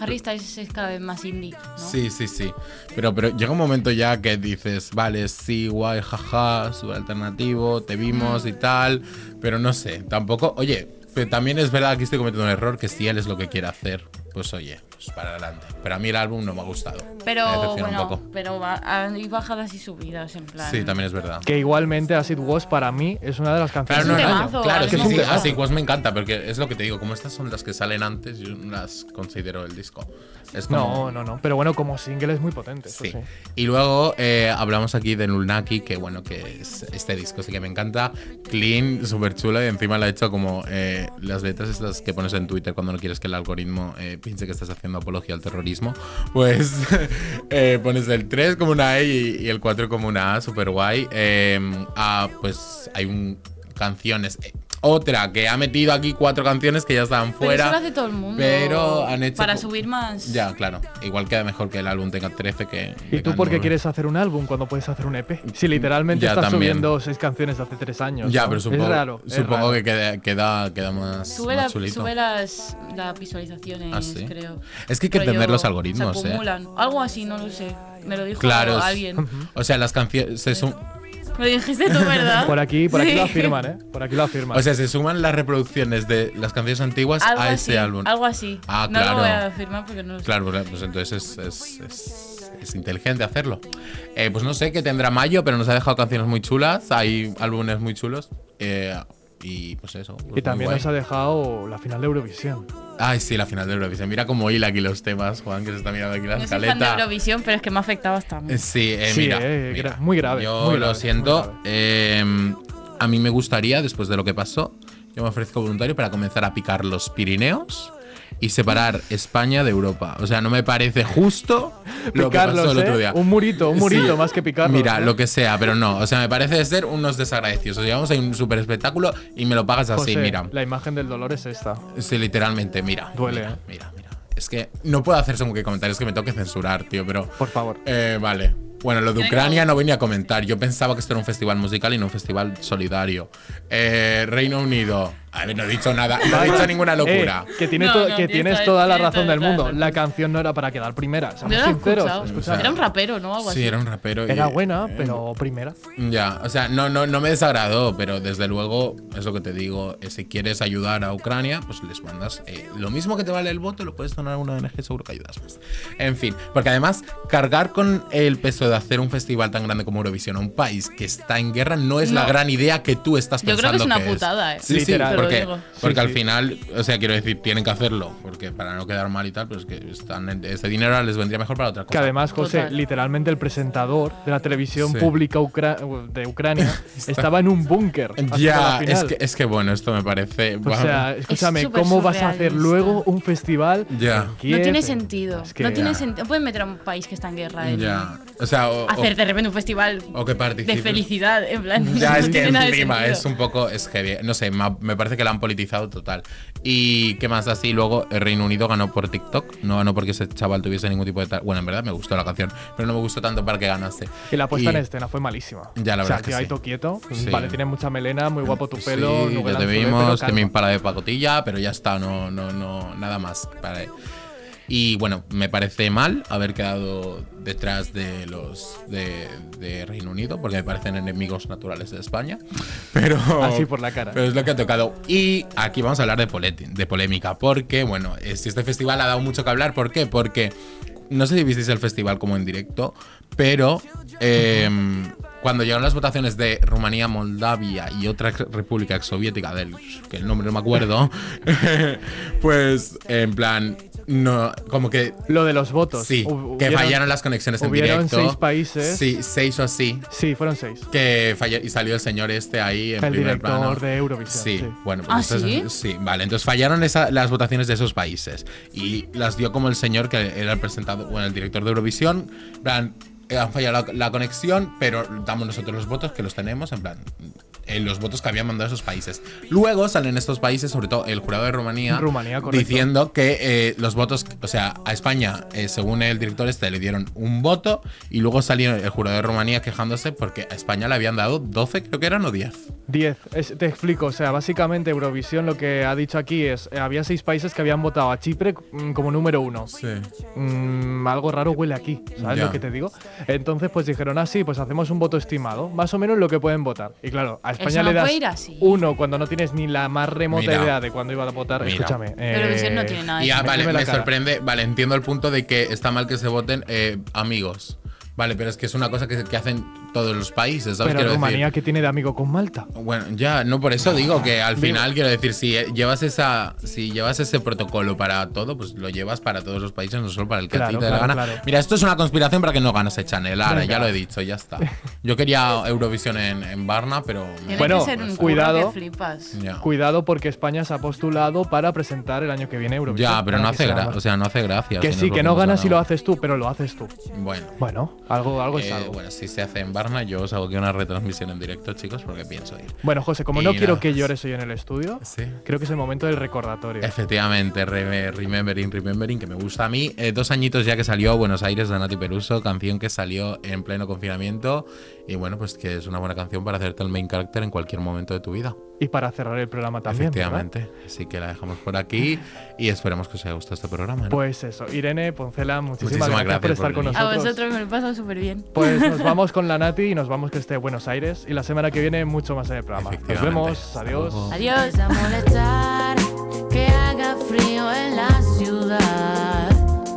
Harry Styles es cada vez más indie, ¿no? Sí, sí, sí. Pero, pero llega un momento ya que dices, vale, sí, guay, jaja, sube alternativo, te vimos y tal. Pero no sé, tampoco. Oye, pero también es verdad que estoy cometiendo un error que si él es lo que quiere hacer, pues oye, pues para adelante. Pero a mí el álbum no me ha gustado. me Pero un bueno, poco. pero hay bajadas y subidas en plan. Sí, también es verdad. Que igualmente Acid Was para mí es una de las canciones Claro, no, no, temazo, claro, es sí, que así pues me encanta, porque es lo que te digo, como estas son las que salen antes, yo no las considero el disco. Es como, No, no, no. Pero bueno, como single es muy potente. eso Sí. sí. Y luego eh, hablamos aquí de Nulnaki, que bueno, que es este disco sí que me encanta. Clean, súper chulo, y encima lo ha hecho como eh, las letras estas que pones en Twitter cuando no quieres que el algoritmo eh, piense que estás haciendo apología al terrorismo. Pues eh, pones el 3 como una E y, y el 4 como una A, súper guay. Eh, ah, pues hay un canciones. Otra que ha metido aquí cuatro canciones que ya estaban Pero fuera. eso lo hace todo el mundo. pero han hecho Para subir más. Ya, claro. Igual queda mejor que el álbum tenga 13 que. ¿Y tú por qué quieres hacer un álbum cuando puedes hacer un EP? Si literalmente Ya, estás también. subiendo seis canciones de hace tres años. Ya, ¿no? pero supongo, es raro. es supongo raro. que queda, queda, queda más, Sube, más la- chulito. sube las, las visualizaciones, ¿Ah, sí? creo. Es que hay que entender los algoritmos, se ¿eh? Algo así, no lo sé. Me lo dijo Claro. es- alguien. O sea, las canciones. Lo dijiste tú, ¿verdad? Por aquí, por aquí Sí. lo afirman, ¿eh? Por aquí lo afirman. o sea, se suman las reproducciones de las canciones antiguas algo a así, ese álbum. Algo así. Ah, no claro. lo voy a afirmar porque no lo sé. Claro, pues, pues entonces es, es, es- es inteligente hacerlo. Eh, pues no sé qué tendrá Mayo, pero nos ha dejado canciones muy chulas. Hay álbumes muy chulos. eh, y pues eso. pues y también nos ha dejado la final de Eurovisión. Ay, sí, la final de Eurovisión. Mira cómo hila aquí los temas, Juan, que se está mirando aquí la No soy fan de. Eurovisión, pero es que me ha afectado hasta a mí. Sí, eh, Sí, mira, eh, mira. muy grave, Yo muy lo grave, siento. eh, a mí me gustaría, después de lo que pasó, yo me ofrezco voluntario para comenzar a picar los Pirineos y separar España de Europa. O sea, no me parece justo lo que pasó Picarlos, el otro ¿eh? día. Un murito, un murito, Sí. más que picarlos. Mira, ¿eh? lo que sea, pero no. O sea, me parece ser unos desagradecidos. O sea, vamos a un super espectáculo y me lo pagas así, mira. La imagen del dolor es esta. Sí, literalmente, mira. Duele, Mira, ¿eh? mira, mira. Es que no puedo hacer según qué comentarios que me toque censurar, tío, pero. Por favor. Eh, vale. Bueno, lo de Ucrania no venía a comentar. Yo pensaba que esto era un festival musical y no un festival solidario. Eh, Reino Unido. A ver, no he dicho nada. No he dicho ninguna locura. Eh, que tiene No, to- no, que tienes tienes toda- la razón del mundo. La canción no era para quedar primera. Seamos no sinceros. escuchado. escúchame. Era un rapero, ¿no? Algo así. Sí, era un rapero. y- Era buena, eh, pero primera. Ya, o sea, no, no, no me desagradó, pero desde luego, es lo que te digo, si quieres ayudar a Ucrania, pues les mandas eh, lo mismo que te vale el voto, lo puedes donar a una ONG, seguro que ayudas más. En fin, porque además, cargar con el peso de hacer un festival tan grande como Eurovisión a un país que está en guerra no es la gran idea que tú estás Yo pensando creo que es una putada, eh. Sí, sí, Literal. Te lo porque, porque Sí, al final, o sea, quiero decir, tienen que hacerlo, porque para no quedar mal y tal, pero es que están en- este dinero les vendría mejor para otra cosa. Que además, José, Total. literalmente el presentador de la televisión Sí. pública ucra- de Ucrania estaba en un búnker. Ya, es que, es que bueno, esto me parece. O sea, escúchame, ¿cómo vas a hacer luego un festival? Ya. en No tiene En- sentido. Es que- no tiene sentido. Pueden meter a un país que está en guerra en Ya. O sea, o, o- hacer de repente un festival o que de felicidad. En plan, Ya, no es que encima es un poco. Es heavy. No sé, me parece que la han politizado total. Y qué más así, luego el Reino Unido ganó por TikTok. No ganó porque ese chaval tuviese ningún tipo de. tal- Bueno, en verdad me gustó la canción, pero no me gustó tanto para que ganase. Y la puesta Y- en escena fue malísima. Ya, la o sea, verdad es que ahí sí. quieto. Sí. Vale, tienes mucha melena, muy guapo tu pelo. Sí, ya te vimos, te impala de pacotilla, pero ya está, no, no, no, nada más. Vale. Y bueno, me parece mal haber quedado detrás de los de, de Reino Unido, porque me parecen enemigos naturales de España. Pero. Así por la cara. Pero es lo que ha tocado. Y aquí vamos a hablar de, polémica, porque, bueno, es- este festival ha dado mucho que hablar. ¿Por qué? Porque no sé si visteis el festival como en directo, pero em, cuando llegaron las votaciones de Rumanía, Moldavia y otra república exsoviética, del que el nombre no me acuerdo, pues en plan, no, como que Lo de los votos. sí, Hu- que hubieron- fallaron las conexiones en hubieron directo. seis países. Sí, seis o así. Sí, fueron seis. Que falló y salió el señor este ahí en El primer director plano. de Eurovisión, Sí, sí. bueno, pues ¿Ah, entonces- sí? vale. Entonces fallaron esa- las votaciones de esos países y las dio como el señor que era el presentado, bueno, el director de Eurovisión. En plan, eh, han fallado la, la conexión, pero damos nosotros los votos que los tenemos, en plan, los votos que habían mandado esos países. Luego salen estos países, sobre todo el jurado de Rumanía, diciendo que eh, los votos, o sea, a España, eh, según el director este, le dieron un voto y luego salió el jurado de Rumanía quejándose porque a España le habían dado 12, creo que eran, o 10. 10. Es- te explico, o sea, básicamente Eurovisión lo que ha dicho aquí es, eh, había seis países que habían votado a Chipre mm, como número uno. Sí. Mm, algo raro huele aquí, ¿sabes Ya. lo que te digo? Entonces, pues dijeron, ah, sí, pues hacemos un voto estimado, más o menos lo que pueden votar. Y claro, a España no le das puede ir así. uno cuando no tienes ni la más remota Mira. idea de cuándo iba a votar. Mira. Escúchame. Eurovisión no eh, tiene nada de Y ah, vale, me cara. sorprende, vale, entiendo el punto de que está mal que se voten eh, amigos. Vale, pero es que es una cosa que, que hacen todos los países, ¿sabes? Pero Quiero Rumanía, decir. que tiene de amigo con Malta? Bueno, ya, no por eso digo que al Digo- final quiero decir, si llevas esa, si llevas ese protocolo para todo, pues lo llevas para todos los países, no solo para el que a ti Claro, te dé la claro, gana. claro. Mira, esto es una conspiración para que no ganase Chanel, ahora, Venga. ya lo he dicho, ya está. Yo quería Eurovisión en, en Varna, pero Tiene Bueno, que ser un cuidado. Cuidado porque España se ha postulado para presentar el año que viene Eurovisión. Ya, pero no hace sea gracia, o sea, no hace gracia. Que si sí, que no ganas si lo haces tú, pero lo haces tú. Bueno. Bueno, algo, algo es Eh, algo. bueno, si se hace en Varna, yo os hago aquí una retransmisión en directo, chicos, porque pienso ir. Bueno, José, como Y no quiero que llores hoy en el estudio, Sí. creo que es el momento del recordatorio. Efectivamente, re- Remembering, Remembering, que me gusta a mí. Eh, dos añitos ya que salió Buenos Aires de Nati Peruso, canción que salió en pleno confinamiento. Y bueno, pues que es una buena canción para hacerte el main character en cualquier momento de tu vida. Y para cerrar el programa también. ¿verdad? Efectivamente. Así que la dejamos por aquí y esperemos que os haya gustado este programa. ¿no? Pues eso, Irene, Poncela, muchísimas, Muchísimas gracias, por estar por con venir. A nosotros. vosotros me lo he pasado súper bien. Pues nos vamos con la Nati y nos vamos que esté Buenos Aires. Y la semana que viene mucho más en el programa. Nos vemos, adiós. Adiós. a molestar que haga frío en la ciudad.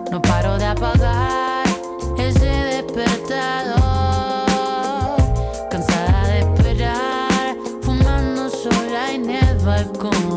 No paro de apagar I've gone.